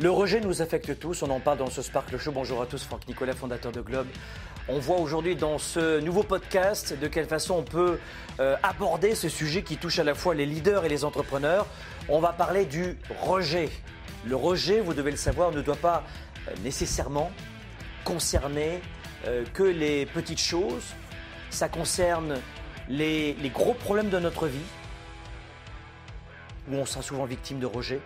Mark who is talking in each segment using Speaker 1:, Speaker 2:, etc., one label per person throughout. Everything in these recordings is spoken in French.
Speaker 1: le rejet nous affecte tous. On en parle dans ce Sparkle Show. Bonjour à tous, Franck Nicolas, fondateur de Globe. On voit aujourd'hui dans ce nouveau podcast de quelle façon on peut euh, aborder ce sujet qui touche à la fois les leaders et les entrepreneurs. On va parler du rejet. Le rejet, vous devez le savoir, ne doit pas euh, nécessairement concerner euh, que les petites choses. Ça concerne les gros problèmes de notre vie, où on sera souvent victime de rejet.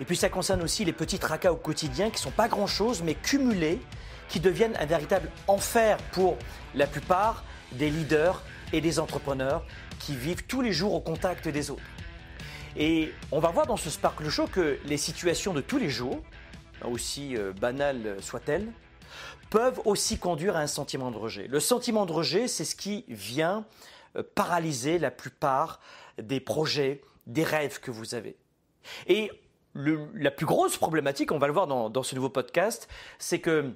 Speaker 1: Et puis ça concerne aussi les petits tracas au quotidien qui ne sont pas grand-chose, mais cumulés, qui deviennent un véritable enfer pour la plupart des leaders et des entrepreneurs qui vivent tous les jours au contact des autres. Et on va voir dans ce Sparkle Show que les situations de tous les jours, aussi euh, banales soient-elles, peuvent aussi conduire à un sentiment de rejet. Le sentiment de rejet, c'est ce qui vient euh, paralyser la plupart des projets, des rêves que vous avez. Et la plus grosse problématique, on va le voir dans, ce nouveau podcast, c'est que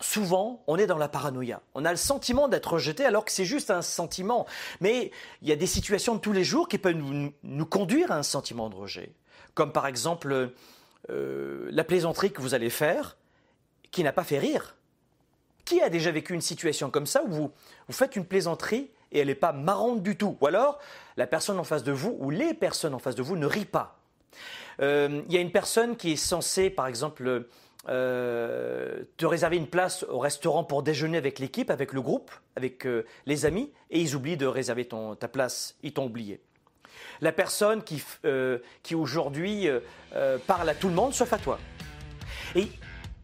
Speaker 1: souvent, on est dans la paranoïa. On a le sentiment d'être rejeté alors que c'est juste un sentiment. Mais il y a des situations de tous les jours qui peuvent nous, conduire à un sentiment de rejet. Comme par exemple euh, la plaisanterie que vous allez faire qui n'a pas fait rire. Qui a déjà vécu une situation comme ça où vous faites une plaisanterie et elle n'est pas marrante du tout Ou alors la personne en face de vous ou les personnes en face de vous ne rient pas. Euh, Il y a une personne qui est censée, par exemple, euh, te réserver une place au restaurant pour déjeuner avec l'équipe, avec le groupe, avec euh, les amis, et ils oublient de réserver ta place. Ils t'ont oublié. La personne qui, qui aujourd'hui parle à tout le monde, sauf à toi. Et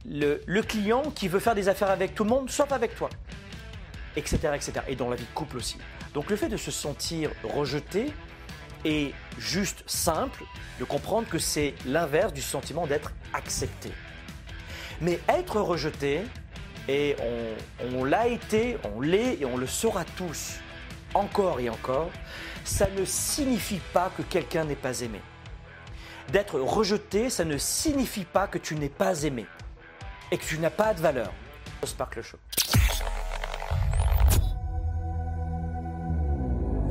Speaker 1: le client qui veut faire des affaires avec tout le monde, sauf avec toi. Etc. etc. Et dans la vie de couple aussi. Donc le fait de se sentir rejeté est juste simple de comprendre que c'est l'inverse du sentiment d'être accepté. Mais être rejeté, et on, l'a été, on l'est et on le sera tous, encore et encore, ça ne signifie pas que quelqu'un n'est pas aimé. D'être rejeté, ça ne signifie pas que tu n'es pas aimé et que tu n'as pas de valeur. Show.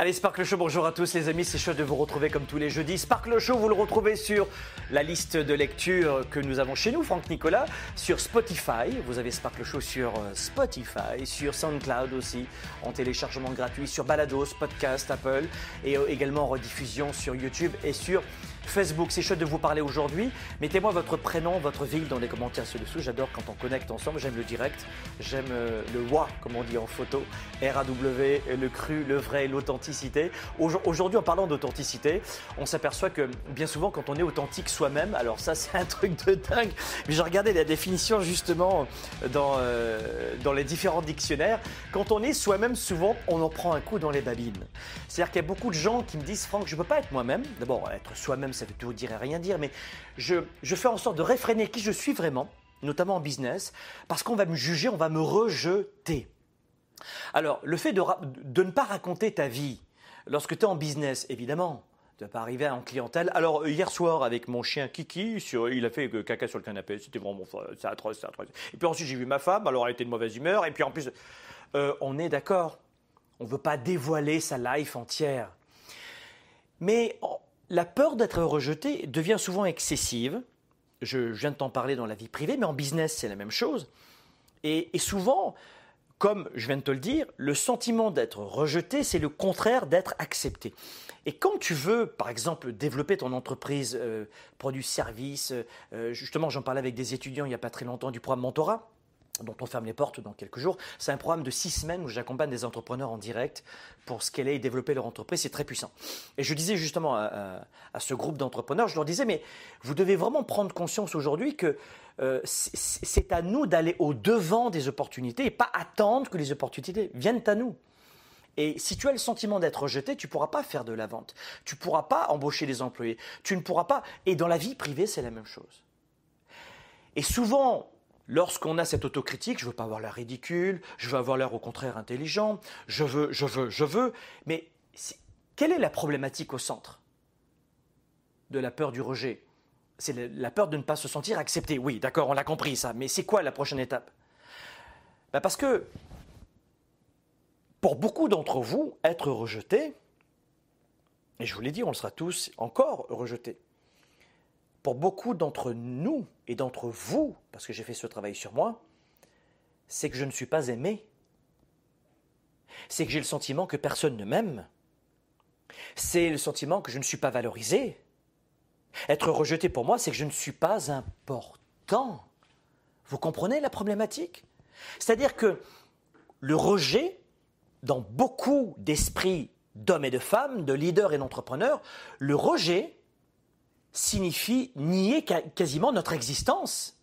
Speaker 1: Allez, Sparkle Show, bonjour à tous les amis, c'est chouette de vous retrouver comme tous les jeudis. Sparkle Show, vous le retrouvez sur la liste de lecture que nous avons chez nous, Franck Nicolas, sur Spotify. Vous avez Sparkle Show sur euh, Spotify, sur SoundCloud aussi, en téléchargement gratuit, sur Balados, Podcast, Apple, et euh, également en rediffusion sur YouTube et sur Facebook. C'est chouette de vous parler aujourd'hui. Mettez-moi votre prénom, votre ville dans les commentaires ci-dessous. J'adore quand on connecte ensemble. J'aime le direct. J'aime euh, le WA, comme on dit en photo. R-A-W, le cru, le vrai, l'authenticité. Aujourd- Aujourd'hui, en parlant d'authenticité, on s'aperçoit que bien souvent, quand on est authentique soi-même, alors ça, c'est un truc de dingue. Mais j'ai regardé la définition justement dans, euh, dans les différents dictionnaires. Quand on est soi-même, souvent, on en prend un coup dans les babines. C'est-à-dire qu'il y a beaucoup de gens qui me disent Franck, je ne peux pas être moi-même. D'abord, être soi-même, ça veut tout dire et rien dire, mais je, je fais en sorte de réfréner qui je suis vraiment, notamment en business, parce qu'on va me juger, on va me rejeter. Alors, le fait de, de ne pas raconter ta vie lorsque tu es en business, évidemment, tu vas pas arriver en clientèle. Alors, hier soir, avec mon chien Kiki, sur- il a fait euh, caca sur le canapé, c'était vraiment c'est atroce, c'est atroce. Et puis ensuite, j'ai vu ma femme, alors elle était de mauvaise humeur, et puis en plus, euh, on est d'accord, on ne veut pas dévoiler sa life entière. Mais la peur d'être rejeté devient souvent excessive. Je, viens de t'en parler dans la vie privée, mais en business, c'est la même chose. Et, souvent, comme je viens de te le dire, le sentiment d'être rejeté, c'est le contraire d'être accepté. Et quand tu veux, par exemple, développer ton entreprise, euh, produits, services, euh, justement, j'en parlais avec des étudiants il n'y a pas très longtemps du programme Mentorat, dont on ferme les portes dans quelques jours. C'est un programme de six semaines où j'accompagne des entrepreneurs en direct pour scaler et développer leur entreprise. C'est très puissant. Et je disais justement à, ce groupe d'entrepreneurs, je leur disais, mais vous devez vraiment prendre conscience aujourd'hui que euh, c'est à nous d'aller au devant des opportunités et pas attendre que les opportunités viennent à nous. Et si tu as le sentiment d'être rejeté, tu ne pourras pas faire de la vente. Tu ne pourras pas embaucher des employés. Tu ne pourras pas. Et dans la vie privée, c'est la même chose. Et souvent, lorsqu'on a cette autocritique, je veux pas avoir l'air ridicule, je veux avoir l'air au contraire intelligent, je veux, je veux, je veux. Mais quelle est la problématique au centre de la peur du rejet? C'est la peur de ne pas se sentir accepté. Oui, d'accord, on l'a compris ça. Mais c'est quoi la prochaine étape? Ben Parce que pour beaucoup d'entre vous, être rejeté, et je vous l'ai dit, on le sera tous encore rejetés pour beaucoup d'entre nous et d'entre vous, parce que j'ai fait ce travail sur moi, c'est que je ne suis pas aimé. C'est que j'ai le sentiment que personne ne m'aime. C'est le sentiment que je ne suis pas valorisé. Être rejeté pour moi, c'est que je ne suis pas important. Vous comprenez la problématique? C'est-à-dire que le rejet, dans beaucoup d'esprits d'hommes et de femmes, de leaders et d'entrepreneurs, le rejet, signifie nier quasiment notre existence.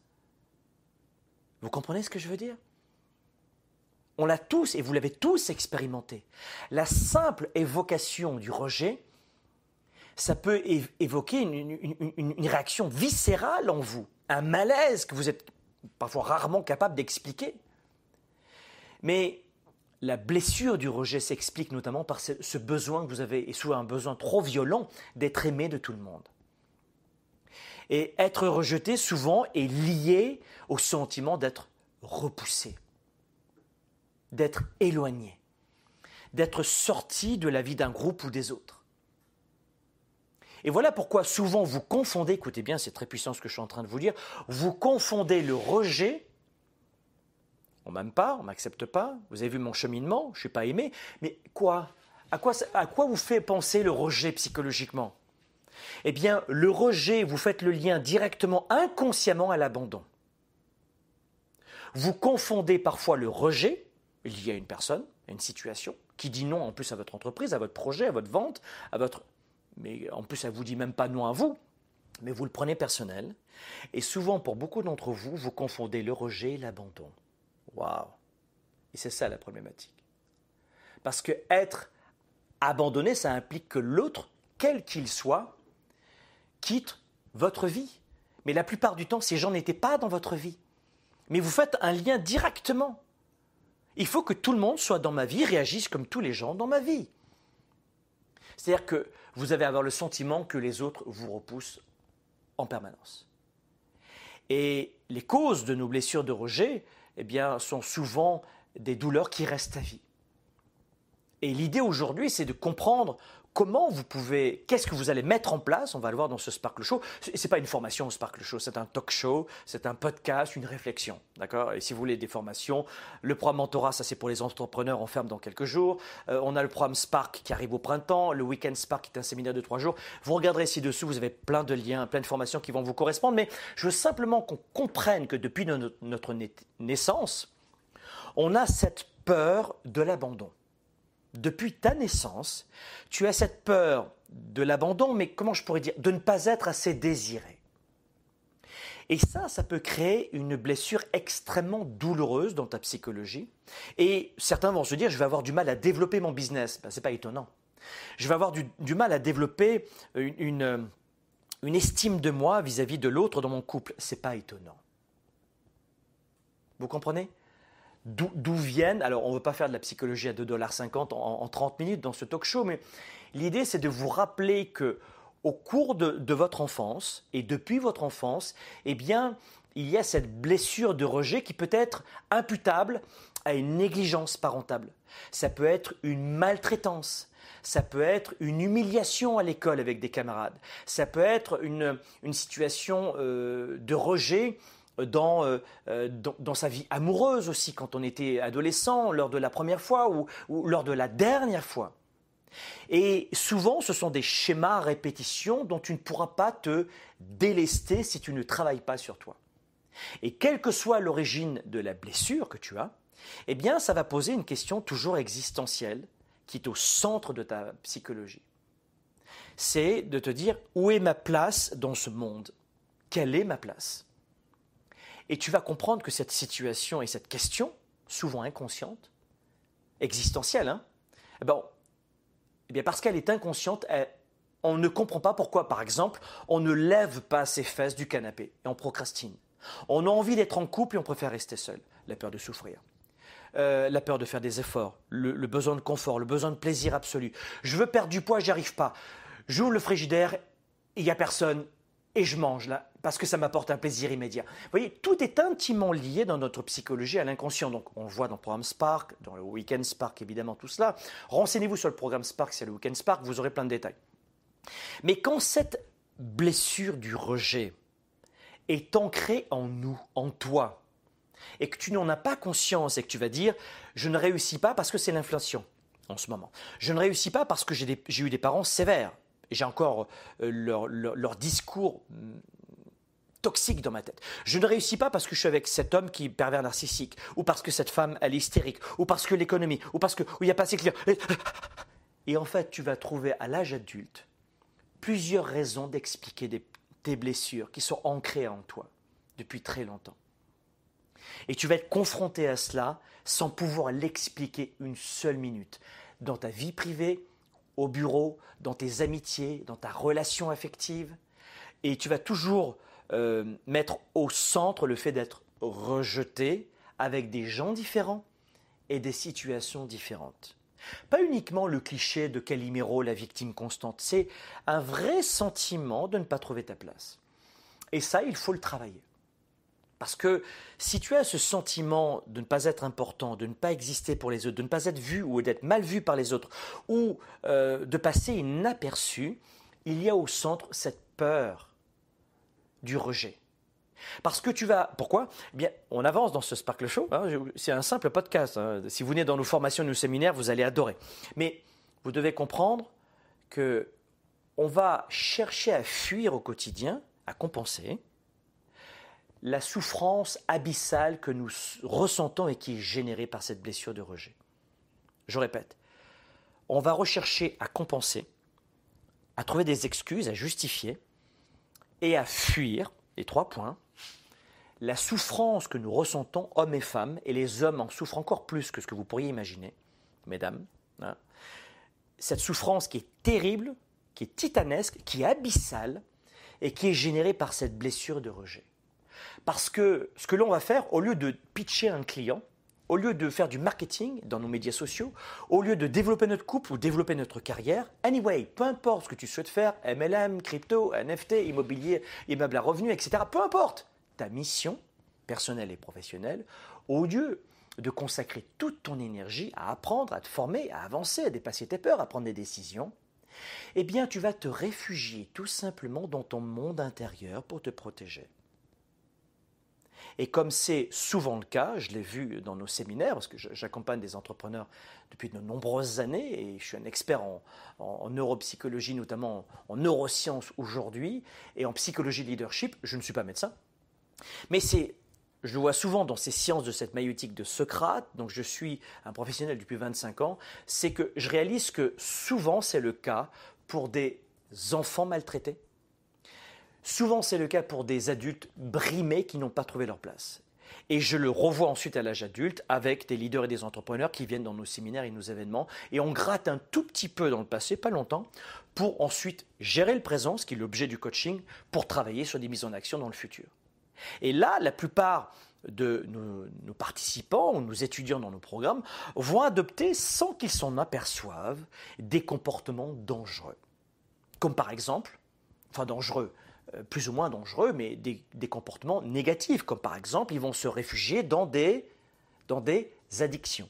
Speaker 1: Vous comprenez ce que je veux dire? On l'a tous, et vous l'avez tous expérimenté. La simple évocation du rejet, ça peut évoquer une, réaction viscérale en vous, un malaise que vous êtes parfois rarement capable d'expliquer. Mais la blessure du rejet s'explique notamment par ce, besoin que vous avez, et souvent un besoin trop violent, d'être aimé de tout le monde. Et être rejeté, souvent, est lié au sentiment d'être repoussé, d'être éloigné, d'être sorti de la vie d'un groupe ou des autres. Et voilà pourquoi souvent vous confondez, écoutez bien, c'est très puissant ce que je suis en train de vous dire, vous confondez le rejet, on m'aime pas, on m'accepte pas, vous avez vu mon cheminement, je ne suis pas aimé, mais quoi? À quoi, à quoi vous fait penser le rejet psychologiquement? Eh bien, le rejet, vous faites le lien directement, inconsciemment à l'abandon. Vous confondez parfois le rejet lié à une personne, à une situation, qui dit non en plus à votre entreprise, à votre projet, à votre vente, à votre... Mais en plus, elle vous dit même pas non à vous, mais vous le prenez personnel. Et souvent, pour beaucoup d'entre vous, vous confondez le rejet et l'abandon. Waouh Et c'est ça la problématique. Parce que être abandonné, ça implique que l'autre, quel qu'il soit, quitte votre vie. Mais la plupart du temps, ces gens n'étaient pas dans votre vie. Mais vous faites un lien directement. Il faut que tout le monde soit dans ma vie, réagisse comme tous les gens dans ma vie. C'est-à-dire que vous allez avoir le sentiment que les autres vous repoussent en permanence. Et les causes de nos blessures de rejet eh bien, sont souvent des douleurs qui restent à vie. Et l'idée aujourd'hui, c'est de comprendre comment vous pouvez, qu'est-ce que vous allez mettre en place, on va le voir dans ce Sparkle Show. Ce n'est pas une formation Sparkle Show, c'est un talk show, c'est un podcast, une réflexion. D'accord? Et si vous voulez des formations, le programme Mentorat, ça c'est pour les entrepreneurs, on ferme dans quelques jours. Euh, on a le programme Spark qui arrive au printemps, le Weekend Spark qui est un séminaire de trois jours. Vous regarderez ci-dessous, vous avez plein de liens, plein de formations qui vont vous correspondre. Mais je veux simplement qu'on comprenne que depuis notre naissance, on a cette peur de l'abandon depuis ta naissance, tu as cette peur de l'abandon, mais comment je pourrais dire, de ne pas être assez désiré. Et ça, ça peut créer une blessure extrêmement douloureuse dans ta psychologie. Et certains vont se dire, je vais avoir du mal à développer mon business. Ben, Ce n'est pas étonnant. Je vais avoir du, mal à développer une, une, estime de moi vis-à-vis de l'autre dans mon couple. Ce n'est pas étonnant. Vous comprenez? D'où viennent, alors on ne veut pas faire de la psychologie à 2,50$ en, en 30 minutes dans ce talk show, mais l'idée c'est de vous rappeler que au cours de, votre enfance et depuis votre enfance, eh bien, il y a cette blessure de rejet qui peut être imputable à une négligence parentale. Ça peut être une maltraitance. Ça peut être une humiliation à l'école avec des camarades. Ça peut être une, situation euh, de rejet euh, euh, dans, dans, sa vie amoureuse aussi, quand on était adolescent, lors de la première fois ou, lors de la dernière fois. Et souvent, ce sont des schémas répétitions dont tu ne pourras pas te délester si tu ne travailles pas sur toi. Et quelle que soit l'origine de la blessure que tu as, eh bien, ça va poser une question toujours existentielle qui est au centre de ta psychologie. C'est de te dire où est ma place dans ce monde? Quelle est ma place? Et tu vas comprendre que cette situation et cette question, souvent inconsciente, existentielle, hein, eh ben, eh bien parce qu'elle est inconsciente, on ne comprend pas pourquoi, par exemple, on ne lève pas ses fesses du canapé et on procrastine. On a envie d'être en couple et on préfère rester seul, la peur de souffrir. Euh, la peur de faire des efforts, le, besoin de confort, le besoin de plaisir absolu. Je veux perdre du poids, j'y arrive pas. J'ouvre le frigidaire, il n'y a personne, et je mange là, parce que ça m'apporte un plaisir immédiat. Vous voyez, tout est intimement lié dans notre psychologie à l'inconscient. Donc, on le voit dans le programme Spark, dans le Weekend Spark, évidemment, tout cela. Renseignez-vous sur le programme Spark, c'est le Weekend Spark, vous aurez plein de détails. Mais quand cette blessure du rejet est ancrée en nous, en toi, et que tu n'en as pas conscience et que tu vas dire je ne réussis pas parce que c'est l'inflation en ce moment. Je ne réussis pas parce que j'ai eu des parents sévères. J'ai encore euh, leur, discours mm, toxique dans ma tête. Je ne réussis pas parce que je suis avec cet homme qui est pervers narcissique, ou parce que cette femme, elle est hystérique, ou parce que l'économie, ou parce qu'il n'y a pas assez de clients. Et en fait, tu vas trouver à l'âge adulte plusieurs raisons d'expliquer tes blessures qui sont ancrées en toi depuis très longtemps. Et tu vas être confronté à cela sans pouvoir l'expliquer une seule minute. Dans ta vie privée, au bureau, dans tes amitiés, dans ta relation affective. Et tu vas toujours euh, mettre au centre le fait d'être rejeté avec des gens différents et des situations différentes. Pas uniquement le cliché de Calimero, la victime constante, c'est un vrai sentiment de ne pas trouver ta place. Et ça, il faut le travailler. Parce que si tu as ce sentiment de ne pas être important, de ne pas exister pour les autres, de ne pas être vu ou d'être mal vu par les autres, ou euh, de passer inaperçu, il y a au centre cette peur du rejet. Parce que tu vas. Pourquoi? Eh bien, on avance dans ce Sparkle Show. Hein, c'est un simple podcast. Hein. Si vous venez dans nos formations, nos séminaires, vous allez adorer. Mais vous devez comprendre que on va chercher à fuir au quotidien, à compenser, la souffrance abyssale que nous ressentons et qui est générée par cette blessure de rejet. Je répète, on va rechercher à compenser, à trouver des excuses, à justifier et à fuir, les trois points, la souffrance que nous ressentons, hommes et femmes, et les hommes en souffrent encore plus que ce que vous pourriez imaginer, mesdames. Hein. cette souffrance qui est terrible, qui est titanesque, qui est abyssale, et qui est générée par cette blessure de rejet. Parce que ce que l'on va faire, au lieu de pitcher un client, au lieu de faire du marketing dans nos médias sociaux, au lieu de développer notre couple ou développer notre carrière, anyway, peu importe ce que tu souhaites faire, MLM, crypto, NFT, immobilier, immeuble à revenus, etc., peu importe ta mission personnelle et professionnelle, au lieu de consacrer toute ton énergie à apprendre, à te former, à avancer, à dépasser tes peurs, à prendre des décisions, eh bien tu vas te réfugier tout simplement dans ton monde intérieur pour te protéger. Et comme c'est souvent le cas, je l'ai vu dans nos séminaires, parce que j'accompagne des entrepreneurs depuis de nombreuses années, et je suis un expert en, neuropsychologie, notamment en neurosciences aujourd'hui, et en psychologie de leadership, je ne suis pas médecin. Mais c'est je le vois souvent dans ces sciences de cette maïotique de Socrate, donc je suis un professionnel depuis 25 ans, c'est que je réalise que souvent c'est le cas pour des enfants maltraités, Souvent, c'est le cas pour des adultes brimés qui n'ont pas trouvé leur place. Et je le revois ensuite à l'âge adulte avec des leaders et des entrepreneurs qui viennent dans nos séminaires et nos événements. Et on gratte un tout petit peu dans le passé, pas longtemps, pour ensuite gérer le présent, ce qui est l'objet du coaching, pour travailler sur des mises en action dans le futur. Et là, la plupart de nos, participants ou nos étudiants dans nos programmes vont adopter, sans qu'ils s'en aperçoivent, des comportements dangereux. Comme par exemple, enfin dangereux, plus ou moins dangereux, mais des, comportements négatifs, comme par exemple, ils vont se réfugier dans des, dans des addictions.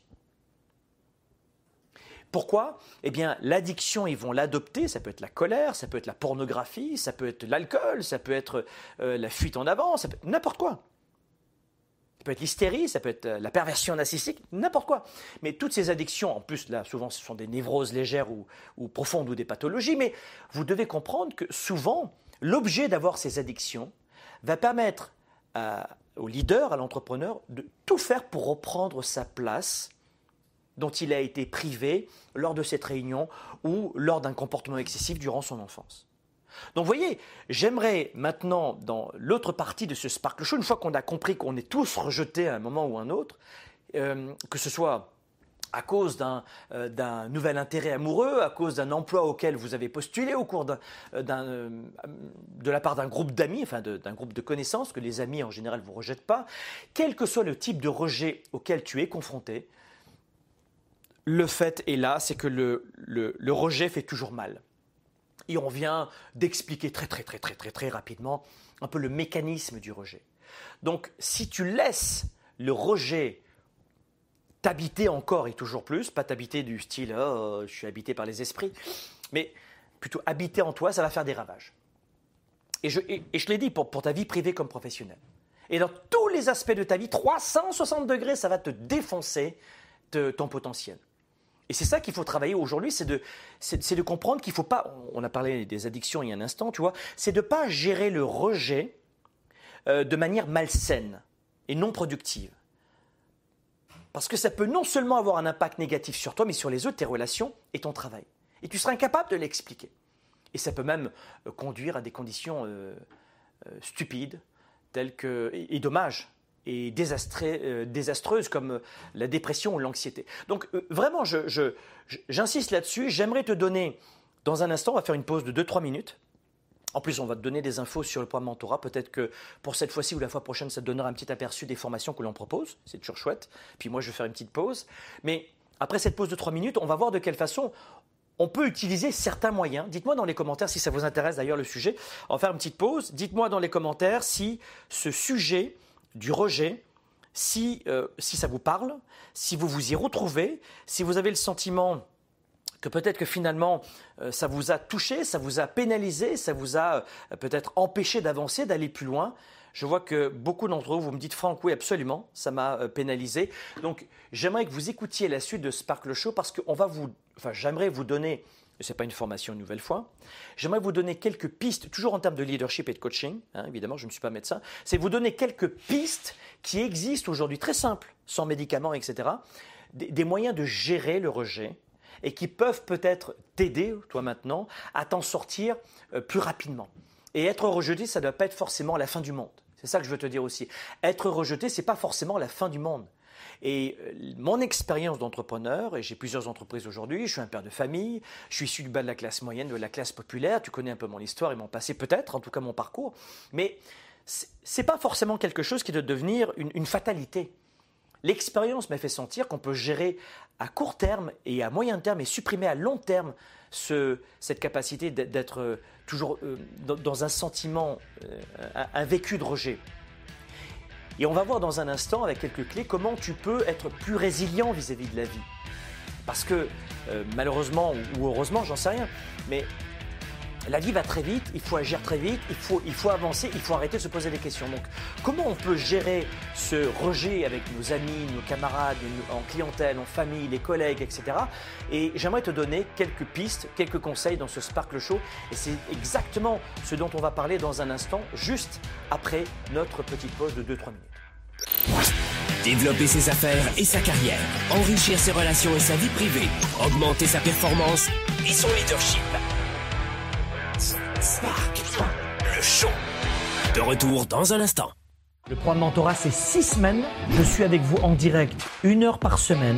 Speaker 1: Pourquoi? Eh bien, l'addiction, ils vont l'adopter, ça peut être la colère, ça peut être la pornographie, ça peut être l'alcool, ça peut être euh, la fuite en avant, ça peut n'importe quoi. Ça peut être l'hystérie, ça peut être euh, la perversion narcissique, n'importe quoi. Mais toutes ces addictions, en plus, là, souvent, ce sont des névroses légères ou profondes ou des pathologies, mais vous devez comprendre que souvent, L'objet d'avoir ces addictions va permettre au leader, à l'entrepreneur, de tout faire pour reprendre sa place dont il a été privé lors de cette réunion ou lors d'un comportement excessif durant son enfance. Donc vous voyez, j'aimerais maintenant, dans l'autre partie de ce Sparkle Show, une fois qu'on a compris qu'on est tous rejetés à un moment ou un autre, euh, que ce soit à cause euh, d'un nouvel intérêt amoureux, à cause d'un emploi auquel vous avez postulé au cours euh, de la part d'un groupe d'amis, enfin d'un groupe de connaissances, que les amis en général vous rejettent pas, quel que soit le type de rejet auquel tu es confronté, le fait est là, c'est que le, le, rejet fait toujours mal. Et on vient d'expliquer très très très très très très rapidement un peu le mécanisme du rejet. Donc si tu laisses le rejet t'habiter encore et toujours plus, pas t'habiter du style oh, je suis habité par les esprits, mais plutôt habiter en toi, ça va faire des ravages. Et je, et, je l'ai dit pour, pour ta vie privée comme professionnelle. Et dans tous les aspects de ta vie, 360 degrés, ça va te défoncer ton potentiel. Et c'est ça qu'il faut travailler aujourd'hui, c'est de, de comprendre qu'il ne faut pas, on a parlé des addictions il y a un instant, tu vois, c'est de ne pas gérer le rejet euh, de manière malsaine et non productive. Parce que ça peut non seulement avoir un impact négatif sur toi, mais sur les autres, tes relations et ton travail. Et tu seras incapable de l'expliquer. Et ça peut même euh, conduire à des conditions euh, stupides, telles que, et, dommages, et euh, désastreuses comme euh, la dépression ou l'anxiété. Donc euh, vraiment, j'insiste là-dessus. J'aimerais te donner, dans un instant, on va faire une pause de 2-3 minutes. En plus, on va te donner des infos sur le programme Mentorat. Peut-être que pour cette fois-ci ou la fois prochaine, ça te donnera un petit aperçu des formations que l'on propose. C'est toujours chouette. Puis moi, je vais faire une petite pause. Mais après cette pause de 3 minutes, on va voir de quelle façon on peut utiliser certains moyens. Dites-moi dans les commentaires si ça vous intéresse d'ailleurs le sujet. On va faire une petite pause. Dites-moi dans les commentaires si ce sujet du rejet, si, euh, si ça vous parle, si vous vous y retrouvez, si vous avez le sentiment que peut-être que finalement euh, ça vous a touché, ça vous a pénalisé, ça vous a euh, peut-être empêché d'avancer, d'aller plus loin. Je vois que beaucoup d'entre vous, vous me dites Franck, oui, absolument, ça m'a pénalisé. Donc j'aimerais que vous écoutiez la suite de Sparkle Show parce qu'on va vous, enfin j'aimerais vous donner ce n'est pas une formation une nouvelle fois. J'aimerais vous donner quelques pistes, toujours en termes de leadership et de coaching, hein, évidemment, je ne suis pas médecin, c'est vous donner quelques pistes qui existent aujourd'hui, très simples, sans médicaments, etc., des, moyens de gérer le rejet et qui peuvent peut-être t'aider, toi maintenant, à t'en sortir euh, plus rapidement. Et être rejeté, ça ne doit pas être forcément la fin du monde. C'est ça que je veux te dire aussi. Être rejeté, ce n'est pas forcément la fin du monde. Et euh, mon expérience d'entrepreneur, et j'ai plusieurs entreprises aujourd'hui, je suis un père de famille, je suis issu du bas de la classe moyenne, de la classe populaire, tu connais un peu mon histoire et mon passé peut-être, en tout cas mon parcours, mais c'est pas forcément quelque chose qui doit devenir une, fatalité. L'expérience m'a fait sentir qu'on peut gérer à court terme et à moyen terme et supprimer à long terme cette capacité d'être euh, toujours euh, dans un sentiment, un vécu de rejet. Et on va voir dans un instant, avec quelques clés, comment tu peux être plus résilient vis-à-vis de la vie. Parce que euh, malheureusement ou heureusement, j'en sais rien, mais la vie va très vite, il faut agir très vite, il faut, avancer, il faut arrêter de se poser des questions. Donc, comment on peut gérer ce rejet avec nos amis, nos camarades, en clientèle, en famille, les collègues, etc. Et j'aimerais te donner quelques pistes, quelques conseils dans ce Sparkle Show. Et c'est exactement ce dont on va parler dans un instant, juste après notre petite pause de 2-3 minutes.
Speaker 2: Développer ses affaires et sa carrière, enrichir ses relations et sa vie privée, augmenter sa performance et son leadership. Le show. De retour dans un instant.
Speaker 1: Le programme Mentorat, c'est six semaines. Je suis avec vous en direct, une heure par semaine.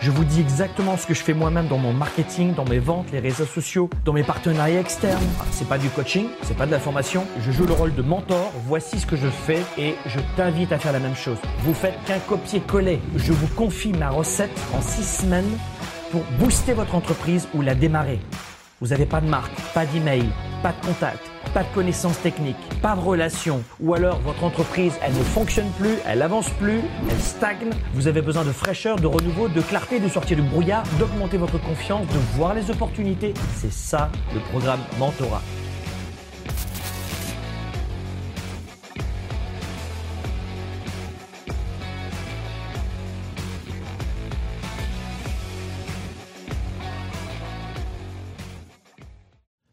Speaker 1: Je vous dis exactement ce que je fais moi-même dans mon marketing, dans mes ventes, les réseaux sociaux, dans mes partenariats externes. C'est pas du coaching, c'est pas de la formation. Je joue le rôle de mentor. Voici ce que je fais et je t'invite à faire la même chose. Vous faites qu'un copier-coller. Je vous confie ma recette en six semaines pour booster votre entreprise ou la démarrer. Vous n'avez pas de marque, pas d'email, pas de contact, pas de connaissances techniques, pas de relations, ou alors votre entreprise, elle ne fonctionne plus, elle avance plus, elle stagne, vous avez besoin de fraîcheur, de renouveau, de clarté, de sortir du brouillard, d'augmenter votre confiance, de voir les opportunités. C'est ça le programme Mentorat.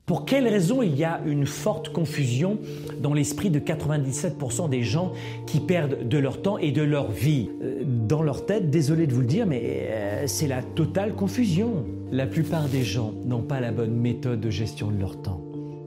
Speaker 3: Pour quelle raison il y a une forte confusion dans l'esprit de 97% des gens qui perdent de leur temps et de leur vie? Euh, Dans leur tête, désolé de vous le dire, mais euh, c'est la totale confusion. La plupart des gens n'ont pas la bonne méthode de gestion de leur temps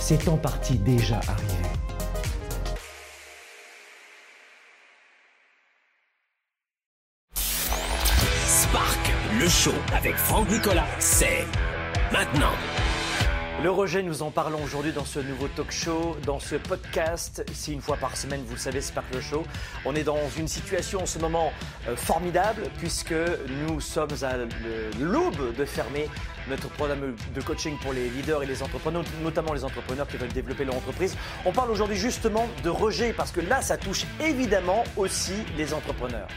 Speaker 3: c'est en partie déjà arrivé.
Speaker 2: Spark, le show avec Franck Nicolas, c'est maintenant.
Speaker 1: Le rejet, nous en parlons aujourd'hui dans ce nouveau talk show, dans ce podcast. C'est une fois par semaine, vous le savez, Sparkle Show. On est dans une situation en ce moment euh, formidable puisque nous sommes à l'aube de fermer notre programme de coaching pour les leaders et les entrepreneurs, notamment les entrepreneurs qui veulent développer leur entreprise. On parle aujourd'hui justement de rejet parce que là, ça touche évidemment aussi les entrepreneurs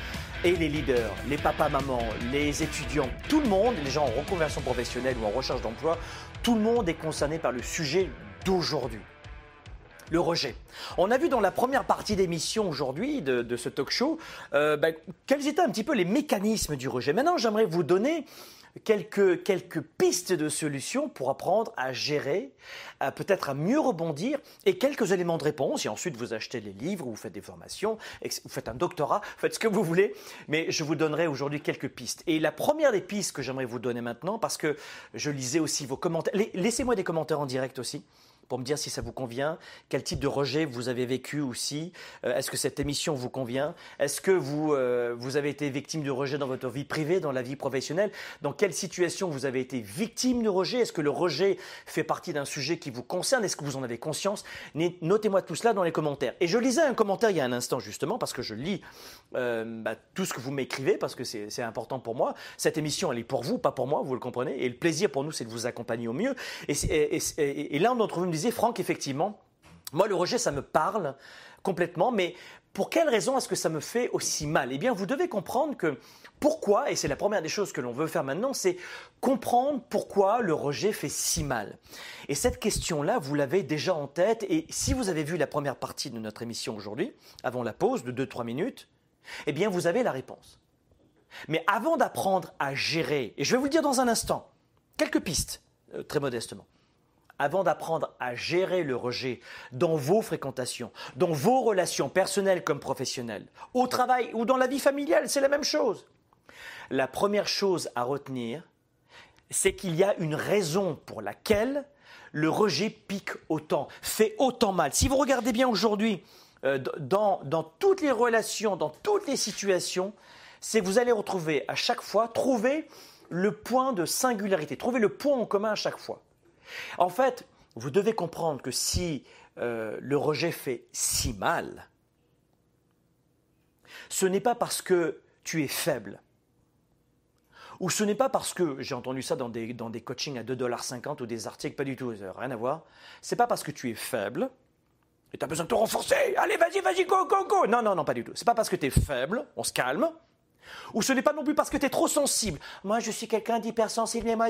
Speaker 1: et les leaders, les papas, mamans, les étudiants, tout le monde, les gens en reconversion professionnelle ou en recherche d'emploi, tout le monde est concerné par le sujet d'aujourd'hui. Le rejet. On a vu dans la première partie d'émission aujourd'hui de, ce talk show euh, ben, quels étaient un petit peu les mécanismes du rejet. Maintenant, j'aimerais vous donner quelques, quelques pistes de solutions pour apprendre à gérer, peut-être à mieux rebondir et quelques éléments de réponse. Et ensuite, vous achetez les livres, vous faites des formations, vous faites un doctorat, faites ce que vous voulez. Mais je vous donnerai aujourd'hui quelques pistes. Et la première des pistes que j'aimerais vous donner maintenant, parce que je lisais aussi vos commentaires, laissez-moi des commentaires en direct aussi pour me dire si ça vous convient, quel type de rejet vous avez vécu aussi, euh, est-ce que cette émission vous convient, est-ce que vous, euh, vous avez été victime de rejet dans votre vie privée, dans la vie professionnelle, dans quelle situation vous avez été victime de rejet, est-ce que le rejet fait partie d'un sujet qui vous concerne, est-ce que vous en avez conscience, notez-moi tout cela dans les commentaires. Et je lisais un commentaire il y a un instant justement, parce que je lis euh, bah, tout ce que vous m'écrivez, parce que c'est important pour moi. Cette émission, elle est pour vous, pas pour moi, vous le comprenez, et le plaisir pour nous, c'est de vous accompagner au mieux. Et, et, et, et l'un d'entre vous me disait, Franck, effectivement, moi, le rejet, ça me parle complètement, mais pour quelle raison est-ce que ça me fait aussi mal? Eh bien, vous devez comprendre que pourquoi, et c'est la première des choses que l'on veut faire maintenant, c'est comprendre pourquoi le rejet fait si mal. Et cette question-là, vous l'avez déjà en tête, et si vous avez vu la première partie de notre émission aujourd'hui, avant la pause de 2-3 minutes, eh bien, vous avez la réponse. Mais avant d'apprendre à gérer, et je vais vous le dire dans un instant, quelques pistes, euh, très modestement avant d'apprendre à gérer le rejet dans vos fréquentations, dans vos relations personnelles comme professionnelles, au travail ou dans la vie familiale, c'est la même chose. La première chose à retenir, c'est qu'il y a une raison pour laquelle le rejet pique autant, fait autant mal. Si vous regardez bien aujourd'hui, euh, dans, dans toutes les relations, dans toutes les situations, c'est vous allez retrouver à chaque fois, trouver le point de singularité, trouver le point en commun à chaque fois. En fait, vous devez comprendre que si euh, le rejet fait si mal, ce n'est pas parce que tu es faible. Ou ce n'est pas parce que, j'ai entendu ça dans des, dans des coachings à 2,50$ ou des articles, pas du tout, rien à voir. C'est pas parce que tu es faible et tu as besoin de te renforcer. Allez, vas-y, vas-y, go, go, go. Non, non, non, pas du tout. C'est pas parce que tu es faible, on se calme. Ou ce n'est pas non plus parce que tu es trop sensible. Moi, je suis quelqu'un d'hypersensible. Mais moi,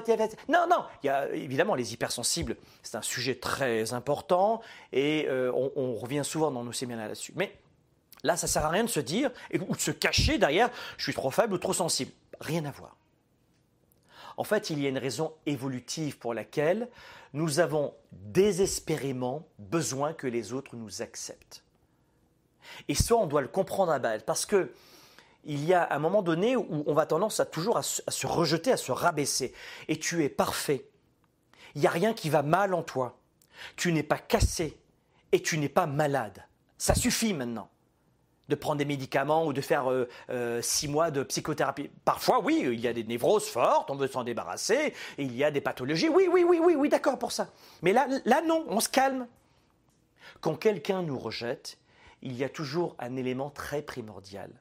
Speaker 1: non, non. Il y a évidemment les hypersensibles. C'est un sujet très important et euh, on, revient souvent dans nos séminaires là-dessus. Mais là, ça sert à rien de se dire ou de se cacher derrière. Je suis trop faible ou trop sensible. Rien à voir. En fait, il y a une raison évolutive pour laquelle nous avons désespérément besoin que les autres nous acceptent. Et ça, on doit le comprendre à base, parce que il y a un moment donné où on va tendance à toujours à se, rejeter, à se rabaisser. Et tu es parfait. Il n'y a rien qui va mal en toi. Tu n'es pas cassé et tu n'es pas malade. Ça suffit maintenant. de prendre des médicaments ou de faire euh, euh, six mois de psychothérapie. Parfois, oui, il y a des névroses fortes, on veut s'en débarrasser, il y a des pathologies. Oui, oui, oui, oui, oui, d'accord pour ça. Mais là, là, non, on se calme. Quand quelqu'un nous rejette, il y a toujours un élément très primordial.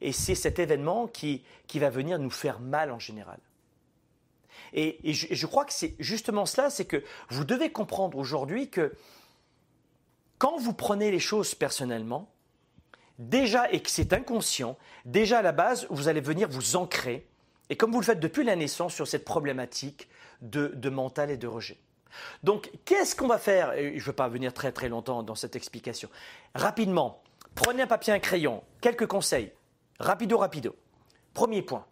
Speaker 1: Et c'est cet événement qui, qui va venir nous faire mal en général. Et, je, je, crois que c'est justement cela, c'est que vous devez comprendre aujourd'hui que quand vous prenez les choses personnellement, déjà, et que c'est inconscient, déjà à la base, vous allez venir vous ancrer, et comme vous le faites depuis la naissance, sur cette problématique de, mental et de rejet. Donc, qu'est-ce qu'on va faire Je ne veux pas venir très très longtemps dans cette explication. Rapidement, prenez un papier et un crayon, quelques conseils, rapido, rapido. Premier point,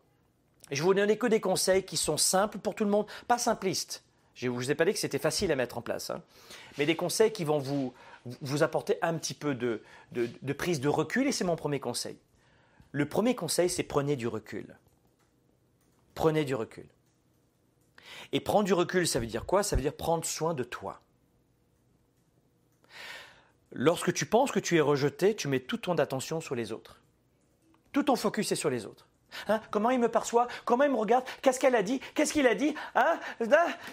Speaker 1: je vous donner que des conseils qui sont simples pour tout le monde, pas simplistes. Je vous ai pas dit que c'était facile à mettre en place, hein. mais des conseils qui vont vous, vous apporter un petit peu de, prise de recul, et c'est mon premier conseil. Le premier conseil, c'est prenez du recul. Prenez du recul. Et prendre du recul, ça veut dire quoi? Ça veut dire prendre soin de toi. Lorsque tu penses que tu es rejeté, tu mets toute ton attention sur les autres. Tout ton focus est sur les autres. Hein comment il me perçoit Comment il me regarde Qu'est-ce qu'elle a dit Qu'est-ce qu'il a dit hein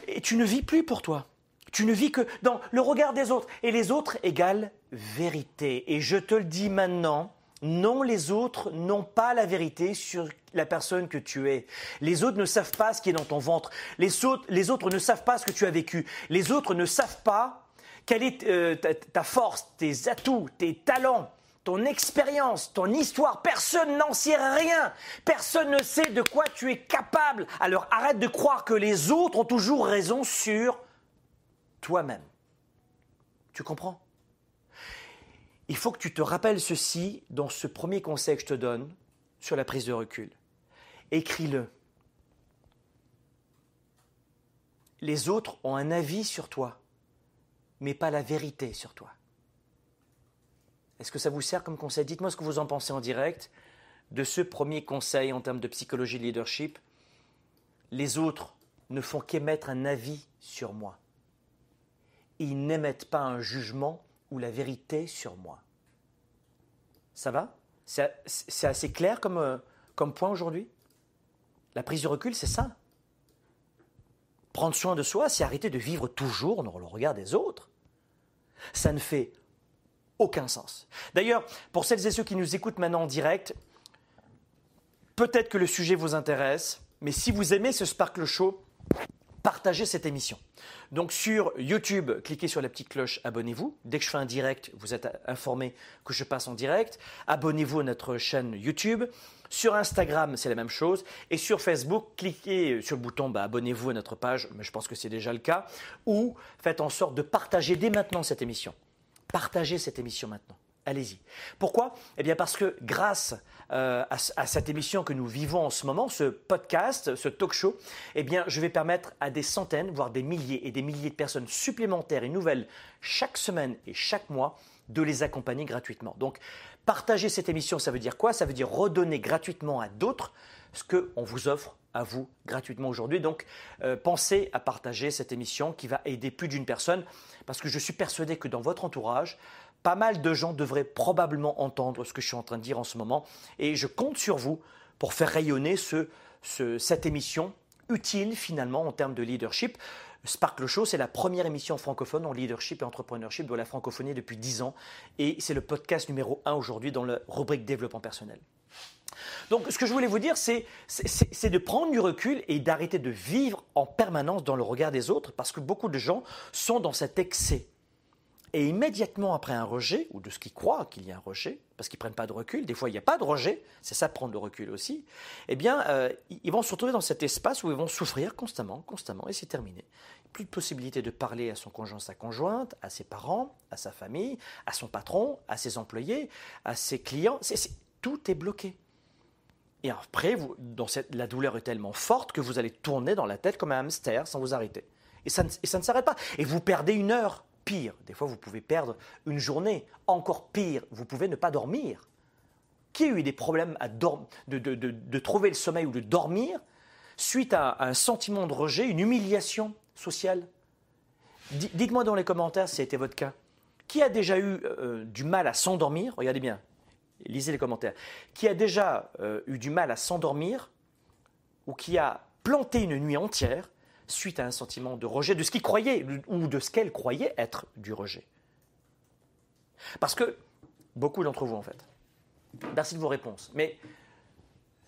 Speaker 1: Et tu ne vis plus pour toi. Tu ne vis que dans le regard des autres. Et les autres égale vérité. Et je te le dis maintenant, non, les autres n'ont pas la vérité sur la personne que tu es. Les autres ne savent pas ce qui est dans ton ventre. Les autres, les autres ne savent pas ce que tu as vécu. Les autres ne savent pas quelle est euh, ta, force, tes atouts, tes talents, ton expérience, ton histoire. Personne n'en sait rien. Personne ne sait de quoi tu es capable. Alors arrête de croire que les autres ont toujours raison sur toi-même. Tu comprends? Il faut que tu te rappelles ceci dans ce premier conseil que je te donne sur la prise de recul. Écris-le. Les autres ont un avis sur toi, mais pas la vérité sur toi. Est-ce que ça vous sert comme conseil? Dites-moi ce que vous en pensez en direct de ce premier conseil en termes de psychologie de leadership. Les autres ne font qu'émettre un avis sur moi ils n'émettent pas un jugement ou la vérité sur moi. Ça va? C'est assez clair comme, euh, comme point aujourd'hui? La prise de recul, c'est ça. Prendre soin de soi, c'est arrêter de vivre toujours dans le regard des autres. Ça ne fait aucun sens. D'ailleurs, pour celles et ceux qui nous écoutent maintenant en direct, peut-être que le sujet vous intéresse, mais si vous aimez ce Sparkle Show, partagez cette émission. Donc sur YouTube, cliquez sur la petite cloche, abonnez-vous. Dès que je fais un direct, vous êtes informé que je passe en direct. Abonnez-vous à notre chaîne YouTube. Sur Instagram, c'est la même chose. Et sur Facebook, cliquez sur le bouton bah, abonnez-vous à notre page, mais je pense que c'est déjà le cas. Ou faites en sorte de partager dès maintenant cette émission. Partagez cette émission maintenant. Allez-y. Pourquoi? Eh bien parce que grâce euh, à, cette émission que nous vivons en ce moment, ce podcast, ce talk show, eh bien, je vais permettre à des centaines, voire des milliers et des milliers de personnes supplémentaires et nouvelles chaque semaine et chaque mois de les accompagner gratuitement. Donc, partager cette émission, ça veut dire quoi? Ça veut dire redonner gratuitement à d'autres ce qu'on vous offre à vous gratuitement aujourd'hui. Donc, euh, pensez à partager cette émission qui va aider plus d'une personne, parce que je suis persuadé que dans votre entourage, pas mal de gens devraient probablement entendre ce que je suis en train de dire en ce moment. Et je compte sur vous pour faire rayonner ce, cette émission utile finalement en termes de leadership. Sparkle Show, c'est la première émission francophone en leadership et entrepreneurship de la francophonie depuis 10 ans. Et c'est le podcast numéro 1 aujourd'hui dans la rubrique développement personnel. Donc ce que je voulais vous dire, c'est de prendre du recul et d'arrêter de vivre en permanence dans le regard des autres parce que beaucoup de gens sont dans cet excès et immédiatement après un rejet, ou de ce qu'ils croient qu'il y a un rejet, parce qu'ils ne prennent pas de recul, des fois il n'y a pas de rejet, c'est ça prendre le recul aussi, eh bien, euh, ils vont se retrouver dans cet espace où ils vont souffrir constamment, constamment, et c'est terminé. Plus de possibilité de parler à son conjoint, sa conjointe, à ses parents, à sa famille, à son patron, à ses employés, à ses clients, tout est bloqué. Et après, la douleur est tellement forte que vous allez tourner dans la tête comme un hamster sans vous arrêter. Et ça, ne s'arrête pas. Et vous perdez une heure Pire, des fois vous pouvez perdre une journée. Encore pire, vous pouvez ne pas dormir. Qui a eu des problèmes de, trouver le sommeil ou de dormir suite à un sentiment de rejet, une humiliation sociale? Dites-moi dans les commentaires si c'était votre cas. Qui a déjà eu euh, du mal à s'endormir? Regardez bien, lisez les commentaires. Qui a déjà euh, eu du mal à s'endormir ou qui a planté une nuit entière suite à un sentiment de rejet de ce qu'il croyait ou de ce qu'elle croyait être du rejet Parce que beaucoup d'entre vous, en fait, merci de vos réponses, mais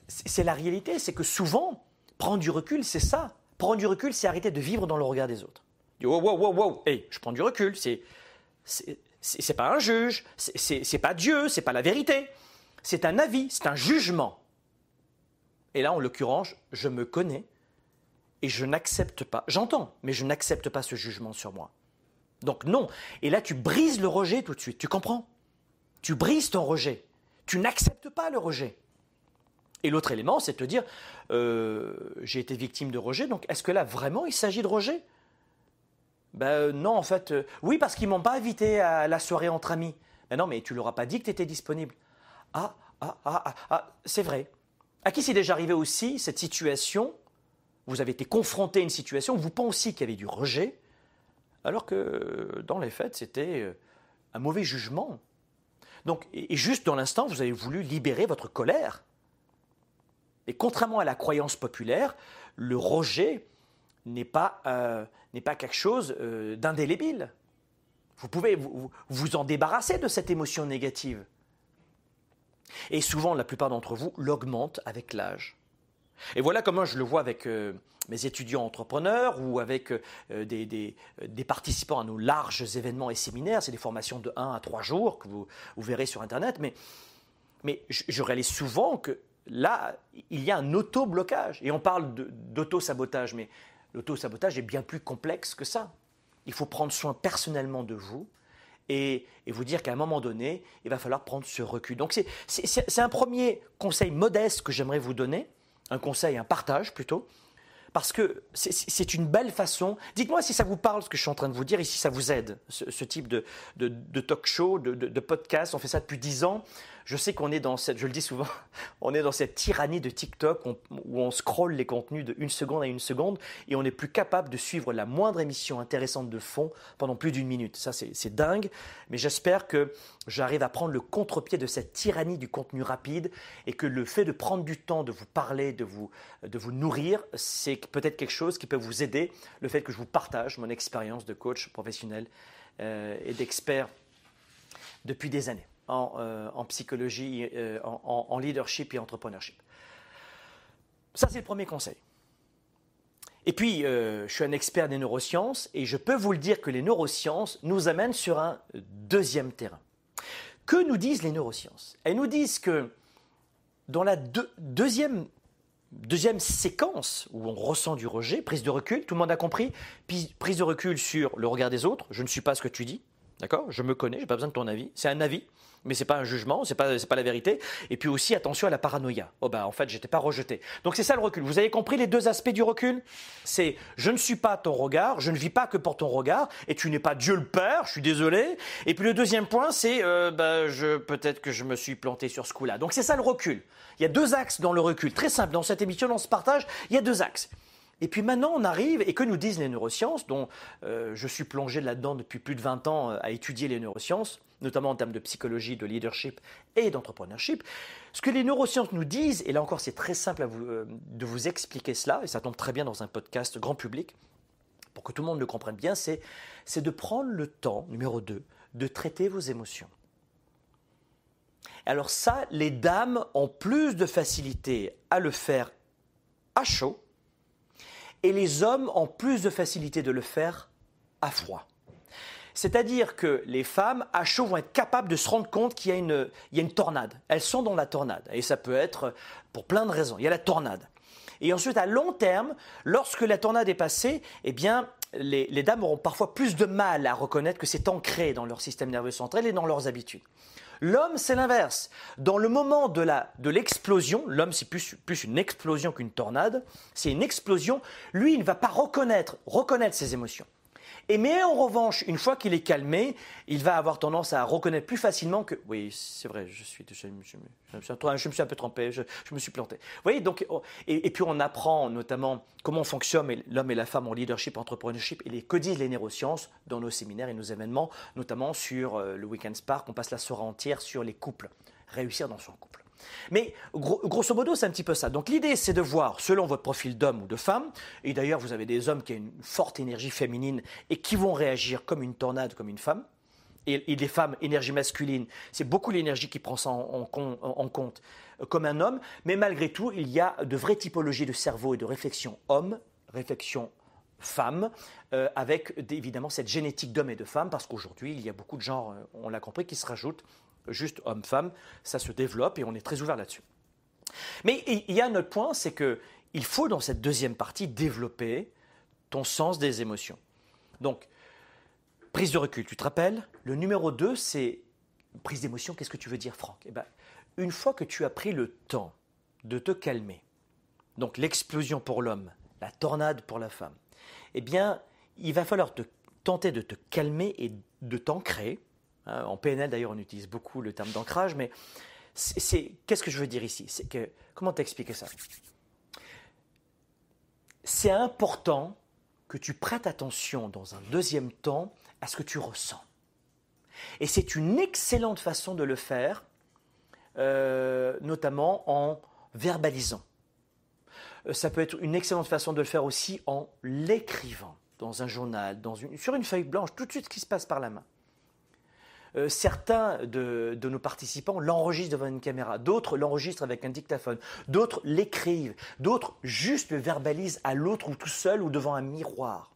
Speaker 1: c'est la réalité, c'est que souvent, prendre du recul, c'est ça. Prendre du recul, c'est arrêter de vivre dans le regard des autres. Wow, wow, wow, wow, hey, je prends du recul, c'est c'est pas un juge, c'est pas Dieu, c'est pas la vérité. C'est un avis, c'est un jugement. Et là, en l'occurrence, je me connais et je n'accepte pas. J'entends, mais je n'accepte pas ce jugement sur moi. Donc non. Et là, tu brises le rejet tout de suite. Tu comprends? Tu brises ton rejet. Tu n'acceptes pas le rejet. Et l'autre élément, c'est de te dire, euh, j'ai été victime de rejet, donc est-ce que là, vraiment, il s'agit de rejet? Ben euh, non, en fait, euh, oui, parce qu'ils m'ont pas invité à la soirée entre amis. Ben non, mais tu leur as pas dit que tu étais disponible. Ah, ah, ah, ah, ah c'est vrai. À qui c'est déjà arrivé aussi cette situation? Vous avez été confronté à une situation où vous pensiez qu'il y avait du rejet, alors que dans les faits, c'était un mauvais jugement. Donc, et juste dans l'instant, vous avez voulu libérer votre colère. Et contrairement à la croyance populaire, le rejet n'est pas, euh, pas quelque chose euh, d'indélébile. Vous pouvez vous, vous, en débarrasser de cette émotion négative. Et souvent, la plupart d'entre vous l'augmentent avec l'âge. Et voilà comment je le vois avec euh, mes étudiants entrepreneurs ou avec des, des, des, participants à nos larges événements et séminaires. C'est des formations de 1 à 3 jours que vous, vous verrez sur Internet. Mais, mais je, je réalise souvent que là, il y a un auto-blocage. Et on parle d'auto-sabotage, mais l'auto-sabotage est bien plus complexe que ça. Il faut prendre soin personnellement de vous et, vous dire qu'à un moment donné, il va falloir prendre ce recul. Donc c'est un premier conseil modeste que j'aimerais vous donner, un conseil, un partage plutôt, parce que c'est une belle façon. Dites-moi si ça vous parle ce que je suis en train de vous dire et si ça vous aide, ce, type de, talk show, de, de, podcast. On fait ça depuis dix ans je sais qu'on est dans cette, je le dis souvent, on est dans cette tyrannie de TikTok où on scrolle les contenus de une seconde à une seconde et on n'est plus capable de suivre la moindre émission intéressante de fond pendant plus d'une minute. Ça, c'est dingue, mais j'espère que j'arrive à prendre le contre-pied de cette tyrannie du contenu rapide et que le fait de prendre du temps de vous parler, de vous, de vous nourrir, c'est peut-être quelque chose qui peut vous aider. Le fait que je vous partage mon expérience de coach professionnel euh, et d'expert depuis des années en, euh, psychologie, euh, en, leadership et entrepreneurship. Ça, c'est le premier conseil. Et puis, euh, je suis un expert des neurosciences et je peux vous le dire que les neurosciences nous amènent sur un deuxième terrain. Que nous disent les neurosciences? Elles nous disent que dans la deuxième séquence où on ressent du rejet, prise de recul, tout le monde a compris, prise de recul sur le regard des autres, je ne suis pas ce que tu dis, d'accord? Je me connais, je n'ai pas besoin de ton avis, c'est un avis mais c'est pas un jugement, c'est pas pas la vérité. Et puis aussi attention à la paranoïa. Oh ben en fait j'étais pas rejeté. Donc c'est ça le recul. Vous avez compris les deux aspects du recul? C'est je ne suis pas ton regard, je ne vis pas que pour ton regard, et tu n'es pas Dieu le Père. Je suis désolé. Et puis le deuxième point c'est euh, ben, je peut-être que je me suis planté sur ce coup-là. Donc c'est ça le recul. Il y a deux axes dans le recul. Très simple. Dans cette émission, on se partage. Il y a deux axes. Et puis maintenant, on arrive, et que nous disent les neurosciences, dont euh, je suis plongé là-dedans depuis plus de 20 ans euh, à étudier les neurosciences, notamment en termes de psychologie, de leadership et d'entrepreneurship. Ce que les neurosciences nous disent, et là encore c'est très simple euh, de vous expliquer cela, et ça tombe très bien dans un podcast grand public, pour que tout le monde le comprenne bien, c'est de prendre le temps, numéro 2, de traiter vos émotions. Alors ça, les dames ont plus de facilité à le faire à chaud, et les hommes ont plus de facilité de le faire à froid. C'est-à-dire que les femmes à chaud vont être capables de se rendre compte qu'il y, a une, tornade. Elles sont dans la tornade. Et ça peut être pour plein de raisons. Il y a la tornade. Et ensuite, à long terme, lorsque la tornade est passée, eh bien, les, les dames auront parfois plus de mal à reconnaître que c'est ancré dans leur système nerveux central et dans leurs habitudes. L'homme, c'est l'inverse. Dans le moment de l'explosion, l'homme, c'est plus, plus une explosion qu'une tornade, c'est une explosion, lui, il ne va pas reconnaître, reconnaître ses émotions. Et mais en revanche, une fois qu'il est calmé, il va avoir tendance à reconnaître plus facilement que oui, c'est vrai, je suis, je, me suis un peu trompé, je, me suis planté. Vous voyez, donc, oh, et, puis on apprend notamment comment fonctionne l'homme et la femme en leadership, entrepreneurship, et les codisent les neurosciences dans nos séminaires et nos événements, notamment sur euh, le Weekend Spark. On passe la soirée entière sur les couples, réussir dans son couple. Mais grosso modo, c'est un petit peu ça. Donc l'idée, c'est de voir, selon votre profil d'homme ou de femme, et d'ailleurs vous avez des hommes qui ont une forte énergie féminine et qui vont réagir comme une tornade, comme une femme, et, des femmes, énergie masculine, c'est beaucoup l'énergie qui prend ça en, compte euh, comme un homme, mais malgré tout, il y a de vraies typologies de cerveau et de réflexion homme, réflexion femme, euh, avec évidemment cette génétique d'homme et de femme, parce qu'aujourd'hui, il y a beaucoup de genres, euh, on l'a compris, qui se rajoutent juste homme-femme, ça se développe et on est très ouvert là-dessus. Mais il y a un autre point, c'est que il faut dans cette deuxième partie développer ton sens des émotions. Donc, prise de recul, tu te rappelles Le numéro 2, c'est prise d'émotion. Qu'est-ce que tu veux dire, Franck? Eh ben, Une fois que tu as pris le temps de te calmer, donc l'explosion pour l'homme, la tornade pour la femme, eh bien, il va falloir te, tenter de te calmer et de t'ancrer en PNL, d'ailleurs, on utilise beaucoup le terme d'ancrage, mais c'est qu'est-ce que je veux dire ici? C'est que comment t'expliquer ça? C'est important que tu prêtes attention dans un deuxième temps à ce que tu ressens. Et c'est une excellente façon de le faire, euh, notamment en verbalisant. Euh, ça peut être une excellente façon de le faire aussi en l'écrivant dans un journal, sur une feuille blanche, tout de suite ce qui se passe par la main. Euh, certains de, nos participants l'enregistrent devant une caméra, d'autres l'enregistrent avec un dictaphone, d'autres l'écrivent, d'autres juste le verbalisent à l'autre ou tout seul ou devant un miroir.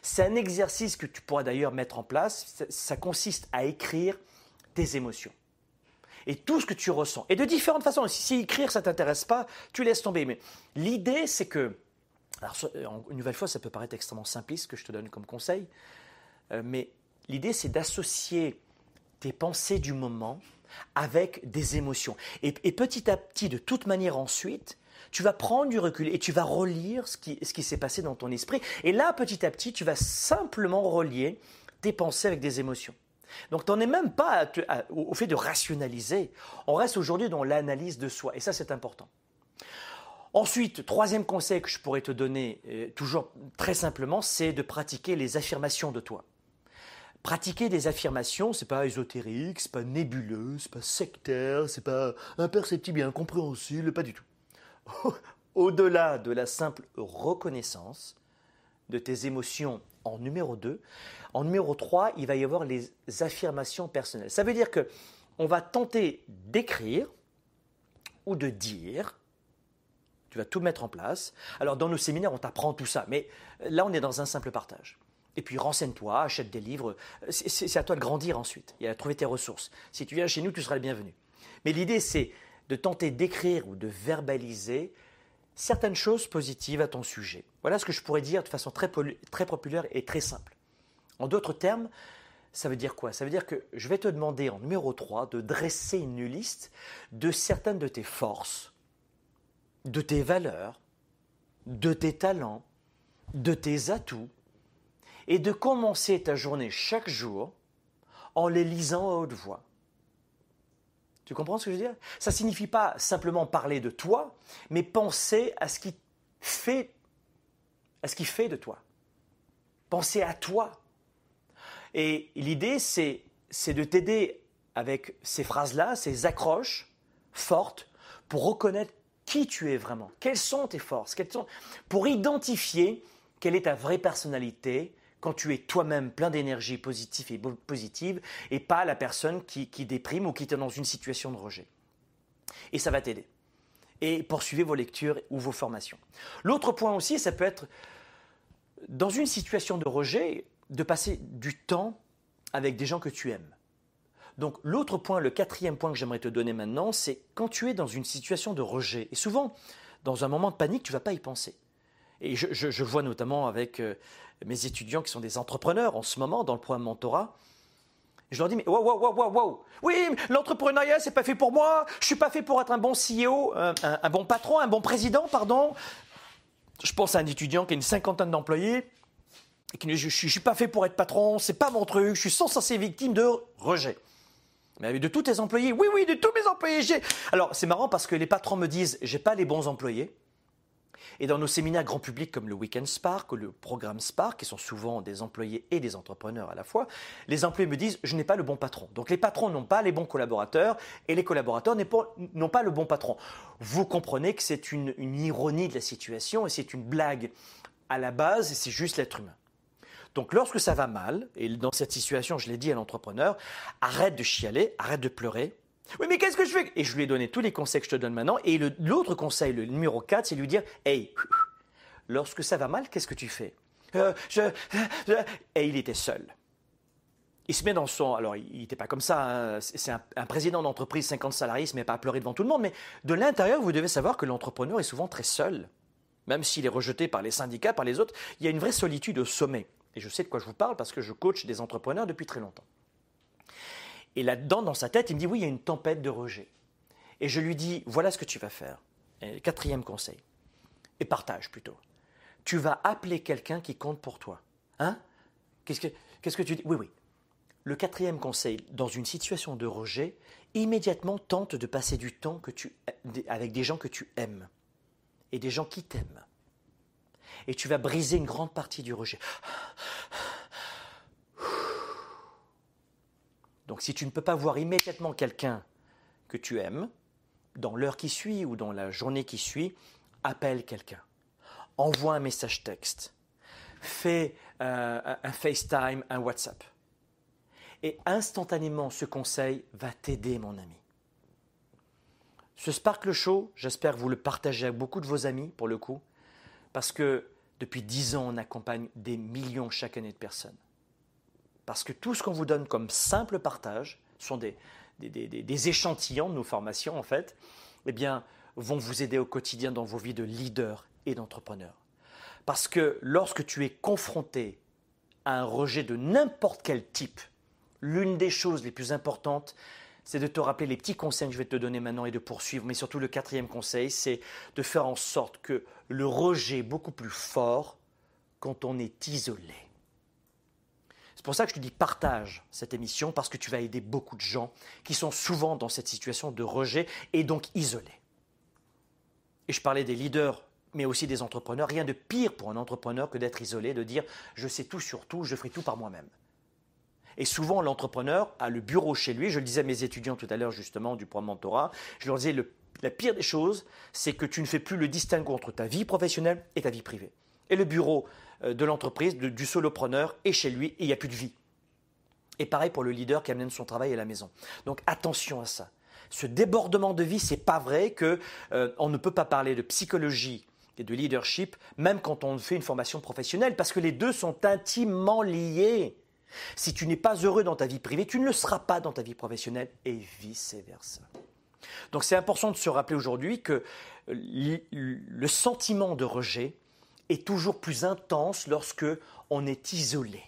Speaker 1: C'est un exercice que tu pourras d'ailleurs mettre en place. Ça, consiste à écrire tes émotions et tout ce que tu ressens. Et de différentes façons. Si, écrire ça t'intéresse pas, tu laisses tomber. Mais l'idée, c'est que, alors une nouvelle fois, ça peut paraître extrêmement simpliste ce que je te donne comme conseil, euh, mais l'idée, c'est d'associer tes pensées du moment avec des émotions. Et, petit à petit, de toute manière ensuite, tu vas prendre du recul et tu vas relire ce qui, ce qui s'est passé dans ton esprit. Et là, petit à petit, tu vas simplement relier tes pensées avec des émotions. Donc, tu n'en es même pas au fait de rationaliser. On reste aujourd'hui dans l'analyse de soi. Et ça, c'est important. Ensuite, troisième conseil que je pourrais te donner, euh, toujours très simplement, c'est de pratiquer les affirmations de toi. Pratiquer des affirmations, c'est pas ésotérique, c'est pas nébuleux, c'est pas sectaire, c'est pas imperceptible et incompréhensible, pas du tout. Au-delà de la simple reconnaissance de tes émotions en numéro 2, en numéro 3, il va y avoir les affirmations personnelles. Ça veut dire que on va tenter d'écrire ou de dire tu vas tout mettre en place. Alors dans nos séminaires, on t'apprend tout ça, mais là on est dans un simple partage. Et puis renseigne-toi, achète des livres. C'est à toi de grandir ensuite et à trouver tes ressources. Si tu viens chez nous, tu seras le bienvenu. Mais l'idée, c'est de tenter d'écrire ou de verbaliser certaines choses positives à ton sujet. Voilà ce que je pourrais dire de façon très, très populaire et très simple. En d'autres termes, ça veut dire quoi? Ça veut dire que je vais te demander en numéro 3 de dresser une liste de certaines de tes forces, de tes valeurs, de tes talents, de tes atouts, et de commencer ta journée chaque jour en les lisant à haute voix. Tu comprends ce que je veux dire? Ça ne signifie pas simplement parler de toi, mais penser à ce qui fait, à ce qui fait de toi. Penser à toi. Et l'idée, c'est, de t'aider avec ces phrases-là, ces accroches fortes, pour reconnaître qui tu es vraiment, quelles sont tes forces, quelles sont, pour identifier quelle est ta vraie personnalité, quand tu es toi-même plein d'énergie positive et positive et pas la personne qui, déprime ou qui est dans une situation de rejet. Et ça va t'aider. Et poursuivez vos lectures ou vos formations. L'autre point aussi, ça peut être dans une situation de rejet, de passer du temps avec des gens que tu aimes. Donc l'autre point, le quatrième point que j'aimerais te donner maintenant, c'est quand tu es dans une situation de rejet, et souvent dans un moment de panique, tu ne vas pas y penser. Et je, vois notamment avec euh, mes étudiants qui sont des entrepreneurs en ce moment dans le programme Mentorat. Je leur dis, mais wow, wow, wow, wow. Oui, l'entrepreneuriat, c'est pas fait pour moi. Je suis pas fait pour être un bon CEO, un, un, bon patron, un bon président, pardon. Je pense à un étudiant qui a une cinquantaine d'employés. je ne suis pas fait pour être patron, c'est pas mon truc, je suis sans cesse victime de rejet. Mais de tous tes employés Oui, oui, de tous mes employés. Alors, c'est marrant parce que les patrons me disent j'ai pas les bons employés. Et dans nos séminaires grand public comme le Weekend Spark ou le programme Spark, qui sont souvent des employés et des entrepreneurs à la fois, les employés me disent je n'ai pas le bon patron. Donc les patrons n'ont pas les bons collaborateurs et les collaborateurs n'ont pas le bon patron. Vous comprenez que c'est une, ironie de la situation et c'est une blague à la base et c'est juste l'être humain. Donc lorsque ça va mal, et dans cette situation, je l'ai dit à l'entrepreneur, arrête de chialer, arrête de pleurer. Oui, mais qu'est-ce que je fais? Et je lui ai donné tous les conseils que je te donne maintenant. Et l'autre conseil, le numéro 4, c'est lui dire, hey, lorsque ça va mal, qu'est-ce que tu fais? Euh, Et il était seul. Il se met dans son... Alors, il n'était pas comme ça. Hein. C'est un, président d'entreprise, 50 salariés, il se met pas à pleurer devant tout le monde. Mais de l'intérieur, vous devez savoir que l'entrepreneur est souvent très seul. Même s'il est rejeté par les syndicats, par les autres, il y a une vraie solitude au sommet. Et je sais de quoi je vous parle parce que je coach des entrepreneurs depuis très longtemps. Et là-dedans, dans sa tête, il me dit, oui, il y a une tempête de rejet. Et je lui dis, voilà ce que tu vas faire. quatrième conseil. Et partage plutôt. Tu vas appeler quelqu'un qui compte pour toi. Hein? Qu'est-ce que, tu dis? Oui, oui. Le quatrième conseil, dans une situation de rejet, immédiatement tente de passer du temps avec des gens que tu aimes et des gens qui t'aiment et tu vas briser une grande partie du rejet. Donc si tu ne peux pas voir immédiatement quelqu'un que tu aimes, dans l'heure qui suit ou dans la journée qui suit, appelle quelqu'un. Envoie un message texte. Fais euh, un FaceTime, un WhatsApp. Et instantanément, ce conseil va t'aider, mon ami. Ce Sparkle Show, j'espère que vous le partagez avec beaucoup de vos amis, pour le coup, parce que depuis dix ans, on accompagne des millions chaque année de personnes. Parce que tout ce qu'on vous donne comme simple partage sont des, échantillons de nos formations, en fait, eh bien, vont vous aider au quotidien dans vos vies de leader et d'entrepreneur. Parce que lorsque tu es confronté à un rejet de n'importe quel type, l'une des choses les plus importantes, c'est de te rappeler les petits conseils que je vais te donner maintenant et de poursuivre. Mais surtout, le quatrième conseil, c'est de faire en sorte que le rejet est beaucoup plus fort quand on est isolé. C'est pour ça que je te dis partage cette émission parce que tu vas aider beaucoup de gens qui sont souvent dans cette situation de rejet et donc isolés. Et je parlais des leaders, mais aussi des entrepreneurs. Rien de pire pour un entrepreneur que d'être isolé, de dire je sais tout sur tout, je ferai tout par moi-même. Et souvent, l'entrepreneur a le bureau chez lui. Je le disais à mes étudiants tout à l'heure, justement, du programme Mentorat. Je leur disais, la pire des choses, c'est que tu ne fais plus le distinguo entre ta vie professionnelle et ta vie privée. Et le bureau de l'entreprise, du solopreneur, est chez lui et il n'y a plus de vie. Et pareil pour le leader qui amène son travail à la maison. Donc attention à ça. Ce débordement de vie, c'est pas vrai que euh, on ne peut pas parler de psychologie et de leadership, même quand on fait une formation professionnelle, parce que les deux sont intimement liés. Si tu n'es pas heureux dans ta vie privée, tu ne le seras pas dans ta vie professionnelle et vice-versa. Donc c'est important de se rappeler aujourd'hui que le sentiment de rejet est toujours plus intense lorsque on est isolé.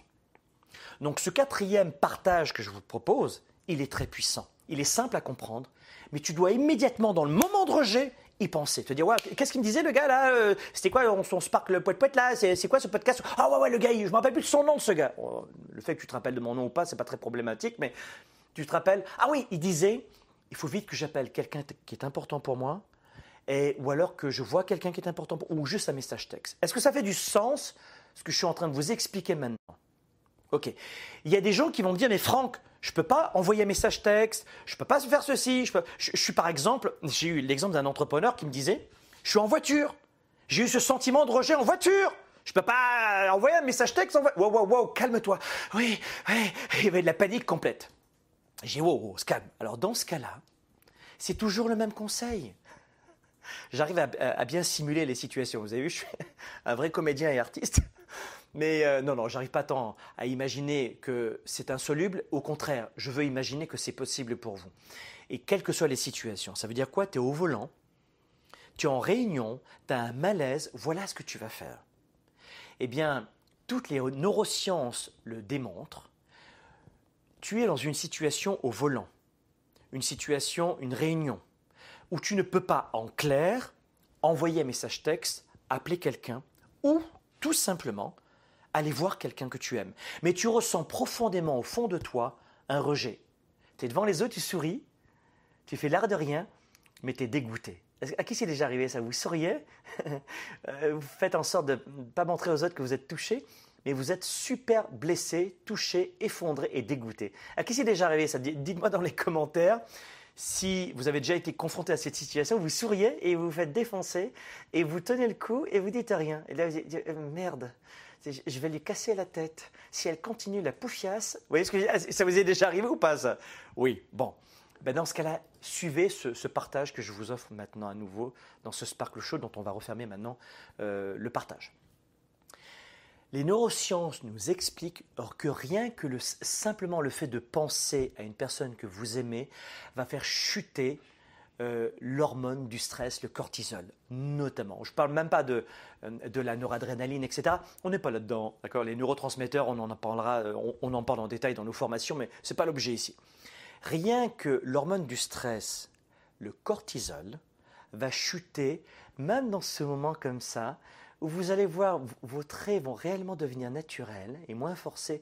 Speaker 1: Donc ce quatrième partage que je vous propose, il est très puissant. Il est simple à comprendre, mais tu dois immédiatement, dans le moment de rejet, y penser. Te dire, ouais, qu'est-ce qu'il me disait le gars là euh, C'était quoi son Spark le poète poète là C'est quoi ce podcast? Ah ouais, ouais, le gars, je me rappelle plus de son nom ce gars. Oh, le fait que tu te rappelles de mon nom ou pas, c'est pas très problématique, mais tu te rappelles Ah oui, il disait, il faut vite que j'appelle quelqu'un qui est important pour moi, ou alors que je vois quelqu'un qui est important pour ou juste un message texte. Est-ce que ça fait du sens ce que je suis en train de vous expliquer maintenant? Ok. Il y a des gens qui vont me dire, mais Franck, je ne peux pas envoyer un message texte, je ne peux pas faire ceci. Je, suis par exemple, j'ai eu l'exemple d'un entrepreneur qui me disait, je suis en voiture. J'ai eu ce sentiment de rejet en voiture. Je peux pas envoyer un message texte. En wow, wow, wow, calme-toi. Oui, il y avait de la panique complète. J'ai dit, wow, wow, calme. Alors dans ce cas-là, c'est toujours le même conseil. J'arrive à, bien simuler les situations. Vous avez vu, je suis un vrai comédien et artiste. Mais euh, non, non, j'arrive pas tant à imaginer que c'est insoluble. Au contraire, je veux imaginer que c'est possible pour vous. Et quelles que soient les situations, ça veut dire quoi? Tu es au volant, tu es en réunion, tu as un malaise, voilà ce que tu vas faire. Eh bien, toutes les neurosciences le démontrent. Tu es dans une situation au volant, une situation, une réunion, où tu ne peux pas, en clair, envoyer un message texte, appeler quelqu'un, ou tout simplement aller voir quelqu'un que tu aimes. Mais tu ressens profondément au fond de toi un rejet. Tu es devant les autres, tu souris, tu fais l'air de rien, mais tu es dégoûté. À qui c'est déjà arrivé ça? Vous souriez, euh, vous faites en sorte de ne pas montrer aux autres que vous êtes touché, mais vous êtes super blessé, touché, effondré et dégoûté. À qui c'est déjà arrivé ça? Dites-moi dans les commentaires si vous avez déjà été confronté à cette situation, vous souriez et vous vous faites défoncer et vous tenez le coup et vous dites rien. Et là, vous dites euh, merde, je vais lui casser la tête. Si elle continue la poufiasse, vous voyez ce que je Ça vous est déjà arrivé ou pas ça? Oui, bon. Ben dans ce cas-là, suivez ce, partage que je vous offre maintenant à nouveau dans ce Sparkle Show dont on va refermer maintenant euh, le partage. Les neurosciences nous expliquent que rien que le, simplement le fait de penser à une personne que vous aimez va faire chuter euh, l'hormone du stress, le cortisol, notamment. Je ne parle même pas de, euh, de la noradrénaline, etc. On n'est pas là-dedans. D'accord? Les neurotransmetteurs, on en parlera, euh, on, on, en parle en détail dans nos formations, mais ce n'est pas l'objet ici. Rien que l'hormone du stress, le cortisol, va chuter, même dans ce moment comme ça, vous allez voir vos traits vont réellement devenir naturels et moins forcés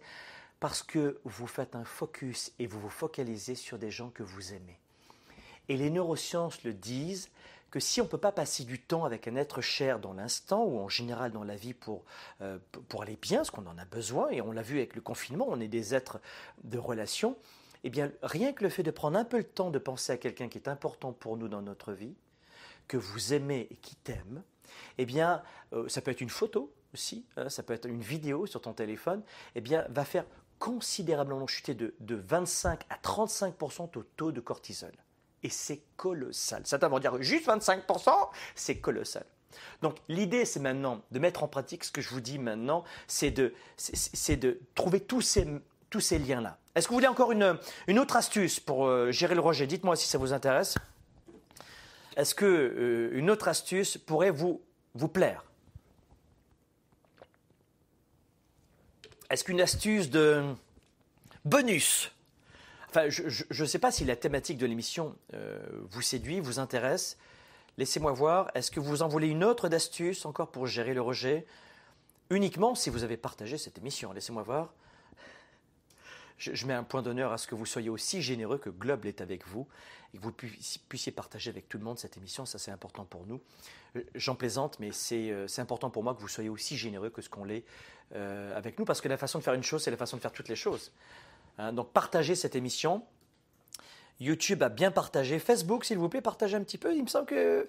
Speaker 1: parce que vous faites un focus et vous vous focalisez sur des gens que vous aimez. Et les neurosciences le disent que si on ne peut pas passer du temps avec un être cher dans l'instant ou en général dans la vie pour, euh, pour aller bien, ce qu'on en a besoin, et on l'a vu avec le confinement, on est des êtres de relation, eh bien rien que le fait de prendre un peu le temps de penser à quelqu'un qui est important pour nous dans notre vie, que vous aimez et qui t'aime, eh bien euh, ça peut être une photo aussi, hein, ça peut être une vidéo sur ton téléphone, eh bien va faire considérablement chuter de, de 25 à 35% au taux de cortisol et c'est colossal. Certains vont dire juste 25%, c'est colossal. Donc l'idée, c'est maintenant de mettre en pratique ce que je vous dis maintenant, c'est de, c'est de trouver tous ces, tous ces liens-là. Est-ce que vous voulez encore une, une autre astuce pour euh, gérer le rejet? Dites-moi si ça vous intéresse. Est-ce que euh, une autre astuce pourrait vous, plaire? Est-ce qu'une astuce de bonus? Je ne sais pas si la thématique de l'émission euh, vous séduit, vous intéresse. Laissez-moi voir. Est-ce que vous en voulez une autre d'astuce encore pour gérer le rejet? Uniquement si vous avez partagé cette émission. Laissez-moi voir. Je, mets un point d'honneur à ce que vous soyez aussi généreux que Globe est avec vous et que vous puissiez partager avec tout le monde cette émission. Ça, c'est important pour nous. Euh, j'en plaisante, mais euh, c'est important pour moi que vous soyez aussi généreux que ce qu'on l'est avec nous parce que la façon de faire une chose, c'est la façon de faire toutes les choses. Hein, donc partagez cette émission. YouTube a bien partagé. Facebook, s'il vous plaît, partagez un petit peu. Il me semble que euh,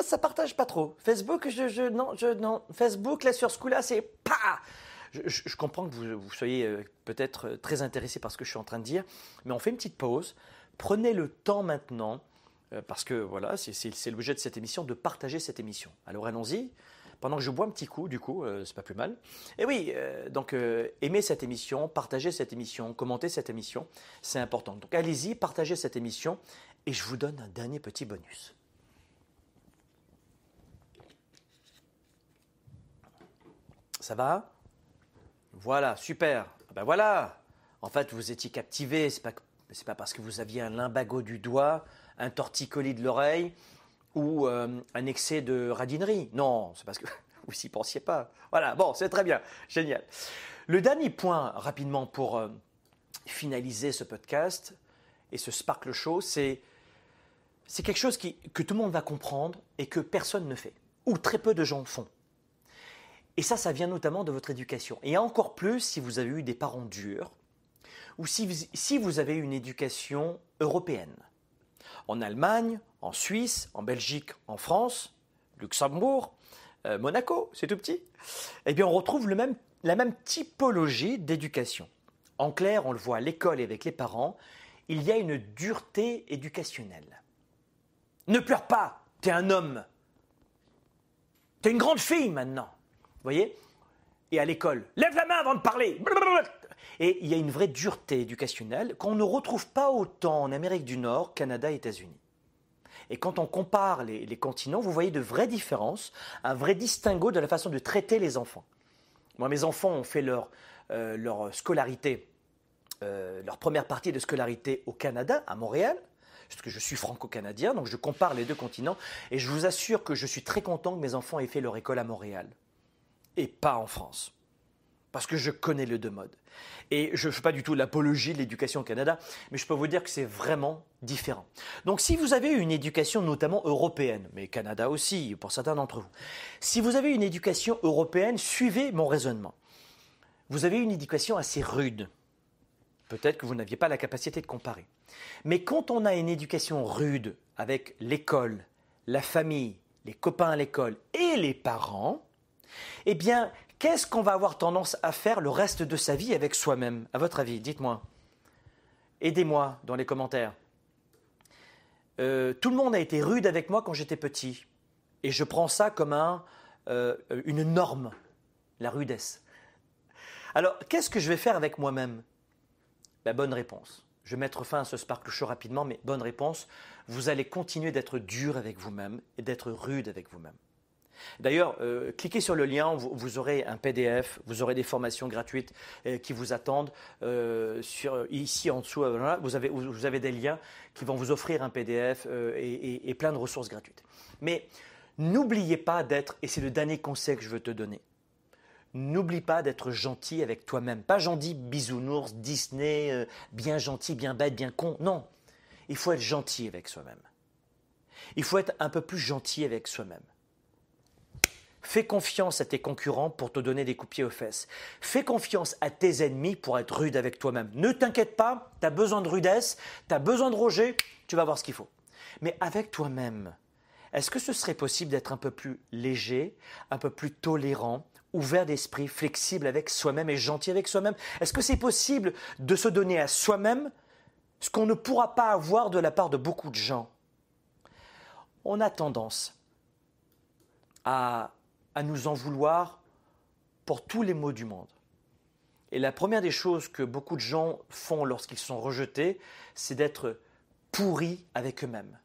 Speaker 1: ça partage pas trop. Facebook, je, non, je, non. Facebook, là, sur ce coup-là, c'est pas. Je, comprends que vous, soyez euh, peut-être euh, très intéressé par ce que je suis en train de dire, mais on fait une petite pause. Prenez le temps maintenant, parce que voilà, c'est l'objet de cette émission, de partager cette émission. Alors allons-y pendant que je bois un petit coup, du coup, euh, c'est pas plus mal. Et oui, euh, donc euh, aimez cette émission, partagez cette émission, commentez cette émission, c'est important. Donc allez-y, partagez cette émission et je vous donne un dernier petit bonus. Ça va? Voilà, super. Ah ben voilà. En fait, vous étiez captivé. C'est pas c'est pas parce que vous aviez un limbago du doigt, un torticolis de l'oreille, ou euh, un excès de radinerie. Non, c'est parce que vous n'y pensiez pas. Voilà, bon, c'est très bien, génial. Le dernier point, rapidement, pour euh, finaliser ce podcast et ce Sparkle Show, c'est c'est quelque chose que tout le monde va comprendre et que personne ne fait, ou très peu de gens font. Et ça, ça vient notamment de votre éducation. Et encore plus si vous avez eu des parents durs, ou si vous avez une éducation européenne. En Allemagne, en Suisse, en Belgique, en France, Luxembourg, euh, Monaco, c'est tout petit, eh bien on retrouve la même typologie d'éducation. En clair, on le voit à l'école et avec les parents, il y a une dureté éducationnelle. Ne pleure pas, t'es un homme. T'es une grande fille maintenant. Voyez Et à l'école, lève la main avant de parler. Et il y a une vraie dureté éducationnelle qu'on ne retrouve pas autant en Amérique du Nord, Canada États-Unis. Et quand on compare les, continents, vous voyez de vraies différences, un vrai distinguo de la façon de traiter les enfants. Moi, mes enfants ont fait leur, euh, scolarité, euh, leur première partie de scolarité au Canada, à Montréal, parce que je suis franco-canadien, donc je compare les deux continents, et je vous assure que je suis très content que mes enfants aient fait leur école à Montréal, et pas en France. parce que je connais les deux modes. Et je ne fais pas du tout l'apologie de l'éducation au Canada, mais je peux vous dire que c'est vraiment différent. Donc si vous avez une éducation notamment européenne, mais Canada aussi, pour certains d'entre vous, si vous avez une éducation européenne, suivez mon raisonnement. Vous avez une éducation assez rude. Peut-être que vous n'aviez pas la capacité de comparer. Mais quand on a une éducation rude avec l'école, la famille, les copains à l'école et les parents, eh bien, qu'est-ce qu'on va avoir tendance à faire le reste de sa vie avec soi-même? À votre avis, dites-moi. Aidez-moi dans les commentaires. Euh, tout le monde a été rude avec moi quand j'étais petit. Et je prends ça comme euh, une norme, la rudesse. Alors, qu'est-ce que je vais faire avec moi-même? La Bonne réponse. Je vais mettre fin à ce sparkle show rapidement, mais bonne réponse. Vous allez continuer d'être dur avec vous-même et d'être rude avec vous-même. D'ailleurs, euh, cliquez sur le lien, vous, aurez un PDF, vous aurez des formations gratuites euh, qui vous attendent. Euh, ici en dessous, vous avez, des liens qui vont vous offrir un PDF et, plein de ressources gratuites. Mais n'oubliez pas d'être, et c'est le dernier conseil que je veux te donner, n'oublie pas d'être gentil avec toi-même. Pas gentil bisounours, Disney, bien gentil, bien bête, bien con. Non, il faut être gentil avec soi-même. Il faut être un peu plus gentil avec soi-même. Fais confiance à tes concurrents pour te donner des coups de aux fesses. Fais confiance à tes ennemis pour être rude avec toi-même. Ne t'inquiète pas, tu as besoin de rudesse, tu as besoin de Roger, tu vas voir ce qu'il faut. Mais avec toi-même, est-ce que ce serait possible d'être un peu plus léger, un peu plus tolérant, ouvert d'esprit, flexible avec soi-même et gentil avec soi-même? Est-ce que c'est possible de se donner à soi-même ce qu'on ne pourra pas avoir de la part de beaucoup de gens? On a tendance à à nous en vouloir pour tous les maux du monde. Et la première des choses que beaucoup de gens font lorsqu'ils sont rejetés, c'est d'être pourris avec eux-mêmes.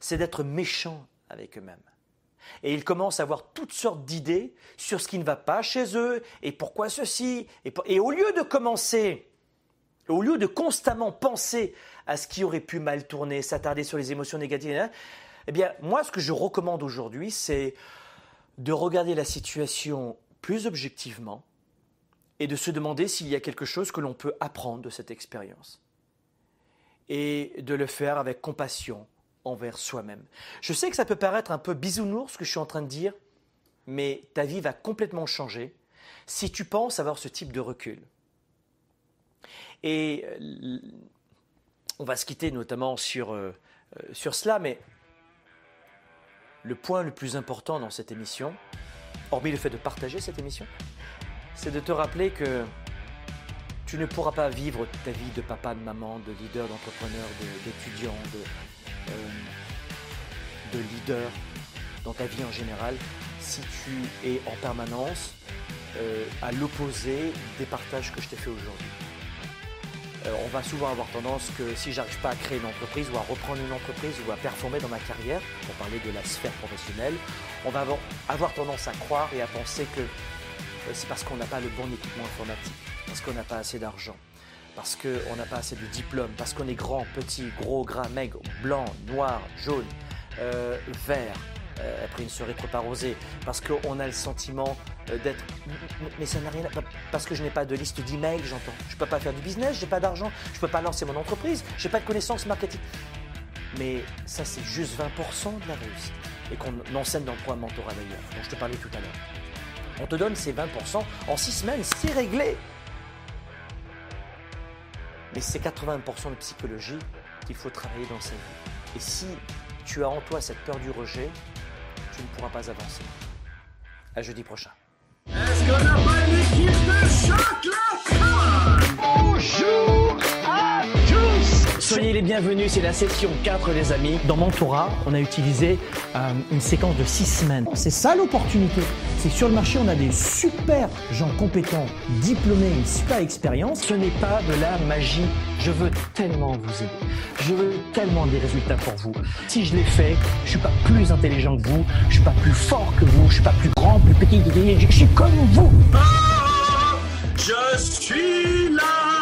Speaker 1: C'est d'être méchants avec eux-mêmes. Et ils commencent à avoir toutes sortes d'idées sur ce qui ne va pas chez eux et pourquoi ceci. Et, au lieu de commencer, au lieu de constamment penser à ce qui aurait pu mal tourner, s'attarder sur les émotions négatives, eh bien, moi, ce que je recommande aujourd'hui, c'est de regarder la situation plus objectivement et de se demander s'il y a quelque chose que l'on peut apprendre de cette expérience. Et de le faire avec compassion envers soi-même. Je sais que ça peut paraître un peu bisounours ce que je suis en train de dire, mais ta vie va complètement changer si tu penses avoir ce type de recul. Et euh, on va se quitter notamment sur, euh, euh, sur cela, mais le point le plus important dans cette émission, hormis le fait de partager cette émission, c'est de te rappeler que tu ne pourras pas vivre ta vie de papa, de maman, de leader, d'entrepreneur, d'étudiant, euh, de, leader dans ta vie en général si tu es en permanence euh, à l'opposé des partages que je t'ai fait aujourd'hui. Euh, on va souvent avoir tendance que si j'arrive pas à créer une entreprise ou à reprendre une entreprise ou à performer dans ma carrière, pour parler de la sphère professionnelle, on va avoir, tendance à croire et à penser que euh, c'est parce qu'on n'a pas le bon équipement informatique, parce qu'on n'a pas assez d'argent, parce qu'on n'a pas assez de diplômes, parce qu'on est grand, petit, gros, gras, maigre, blanc, noir, jaune, euh, vert, euh, après une soirée trop arrosée, parce qu'on a le sentiment euh, d'être. Mais ça n'a rien. Parce que je n'ai pas de liste d'emails, j'entends. Je ne peux pas faire du business, je n'ai pas d'argent, je ne peux pas lancer mon entreprise, je n'ai pas de connaissances marketing. Mais ça, c'est juste 20% de la réussite. Et qu'on enseigne dans le programme mentorat d'ailleurs, dont je te parlais tout à l'heure. On te donne ces 20% en 6 semaines, c'est réglé. Mais c'est 80% de psychologie qu'il faut travailler dans sa vie. Et si tu as en toi cette peur du rejet, tu ne pourras pas avancer. À jeudi prochain. Est-ce qu'on n'a pas une équipe de choc là tous Soyez les bienvenus, c'est la session 4 les amis. Dans Mentora, on a utilisé euh, une séquence de 6 semaines. C'est ça l'opportunité. C'est sur le marché, on a des super gens compétents, diplômés, une super expérience. Ce n'est pas de la magie. Je veux tellement vous aider. Je veux tellement des résultats pour vous. Si je l'ai fait, je suis pas plus intelligent que vous, je suis pas plus fort que vous, je suis pas plus grand, plus petit, je suis comme vous. Ah, je suis là.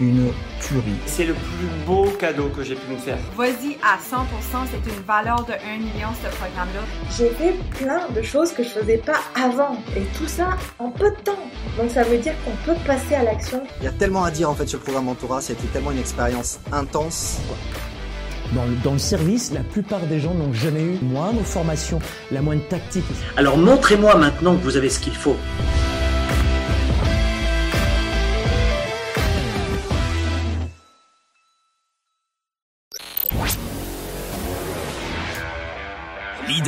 Speaker 4: une tuerie.
Speaker 5: C'est le plus beau cadeau que j'ai pu me faire.
Speaker 6: Vas-y à 100%, c'est une valeur de 1 million ce programme-là.
Speaker 7: J'ai fait plein de choses que je faisais pas avant et tout ça en peu de temps. Donc ça veut dire qu'on peut passer à l'action.
Speaker 8: Il y a tellement à dire en fait sur le programme Mentorat, c'était tellement une expérience intense.
Speaker 3: Dans le, dans le, service, la plupart des gens n'ont jamais eu moindre formation, la moindre tactique.
Speaker 1: Alors montrez-moi maintenant que vous avez ce qu'il faut.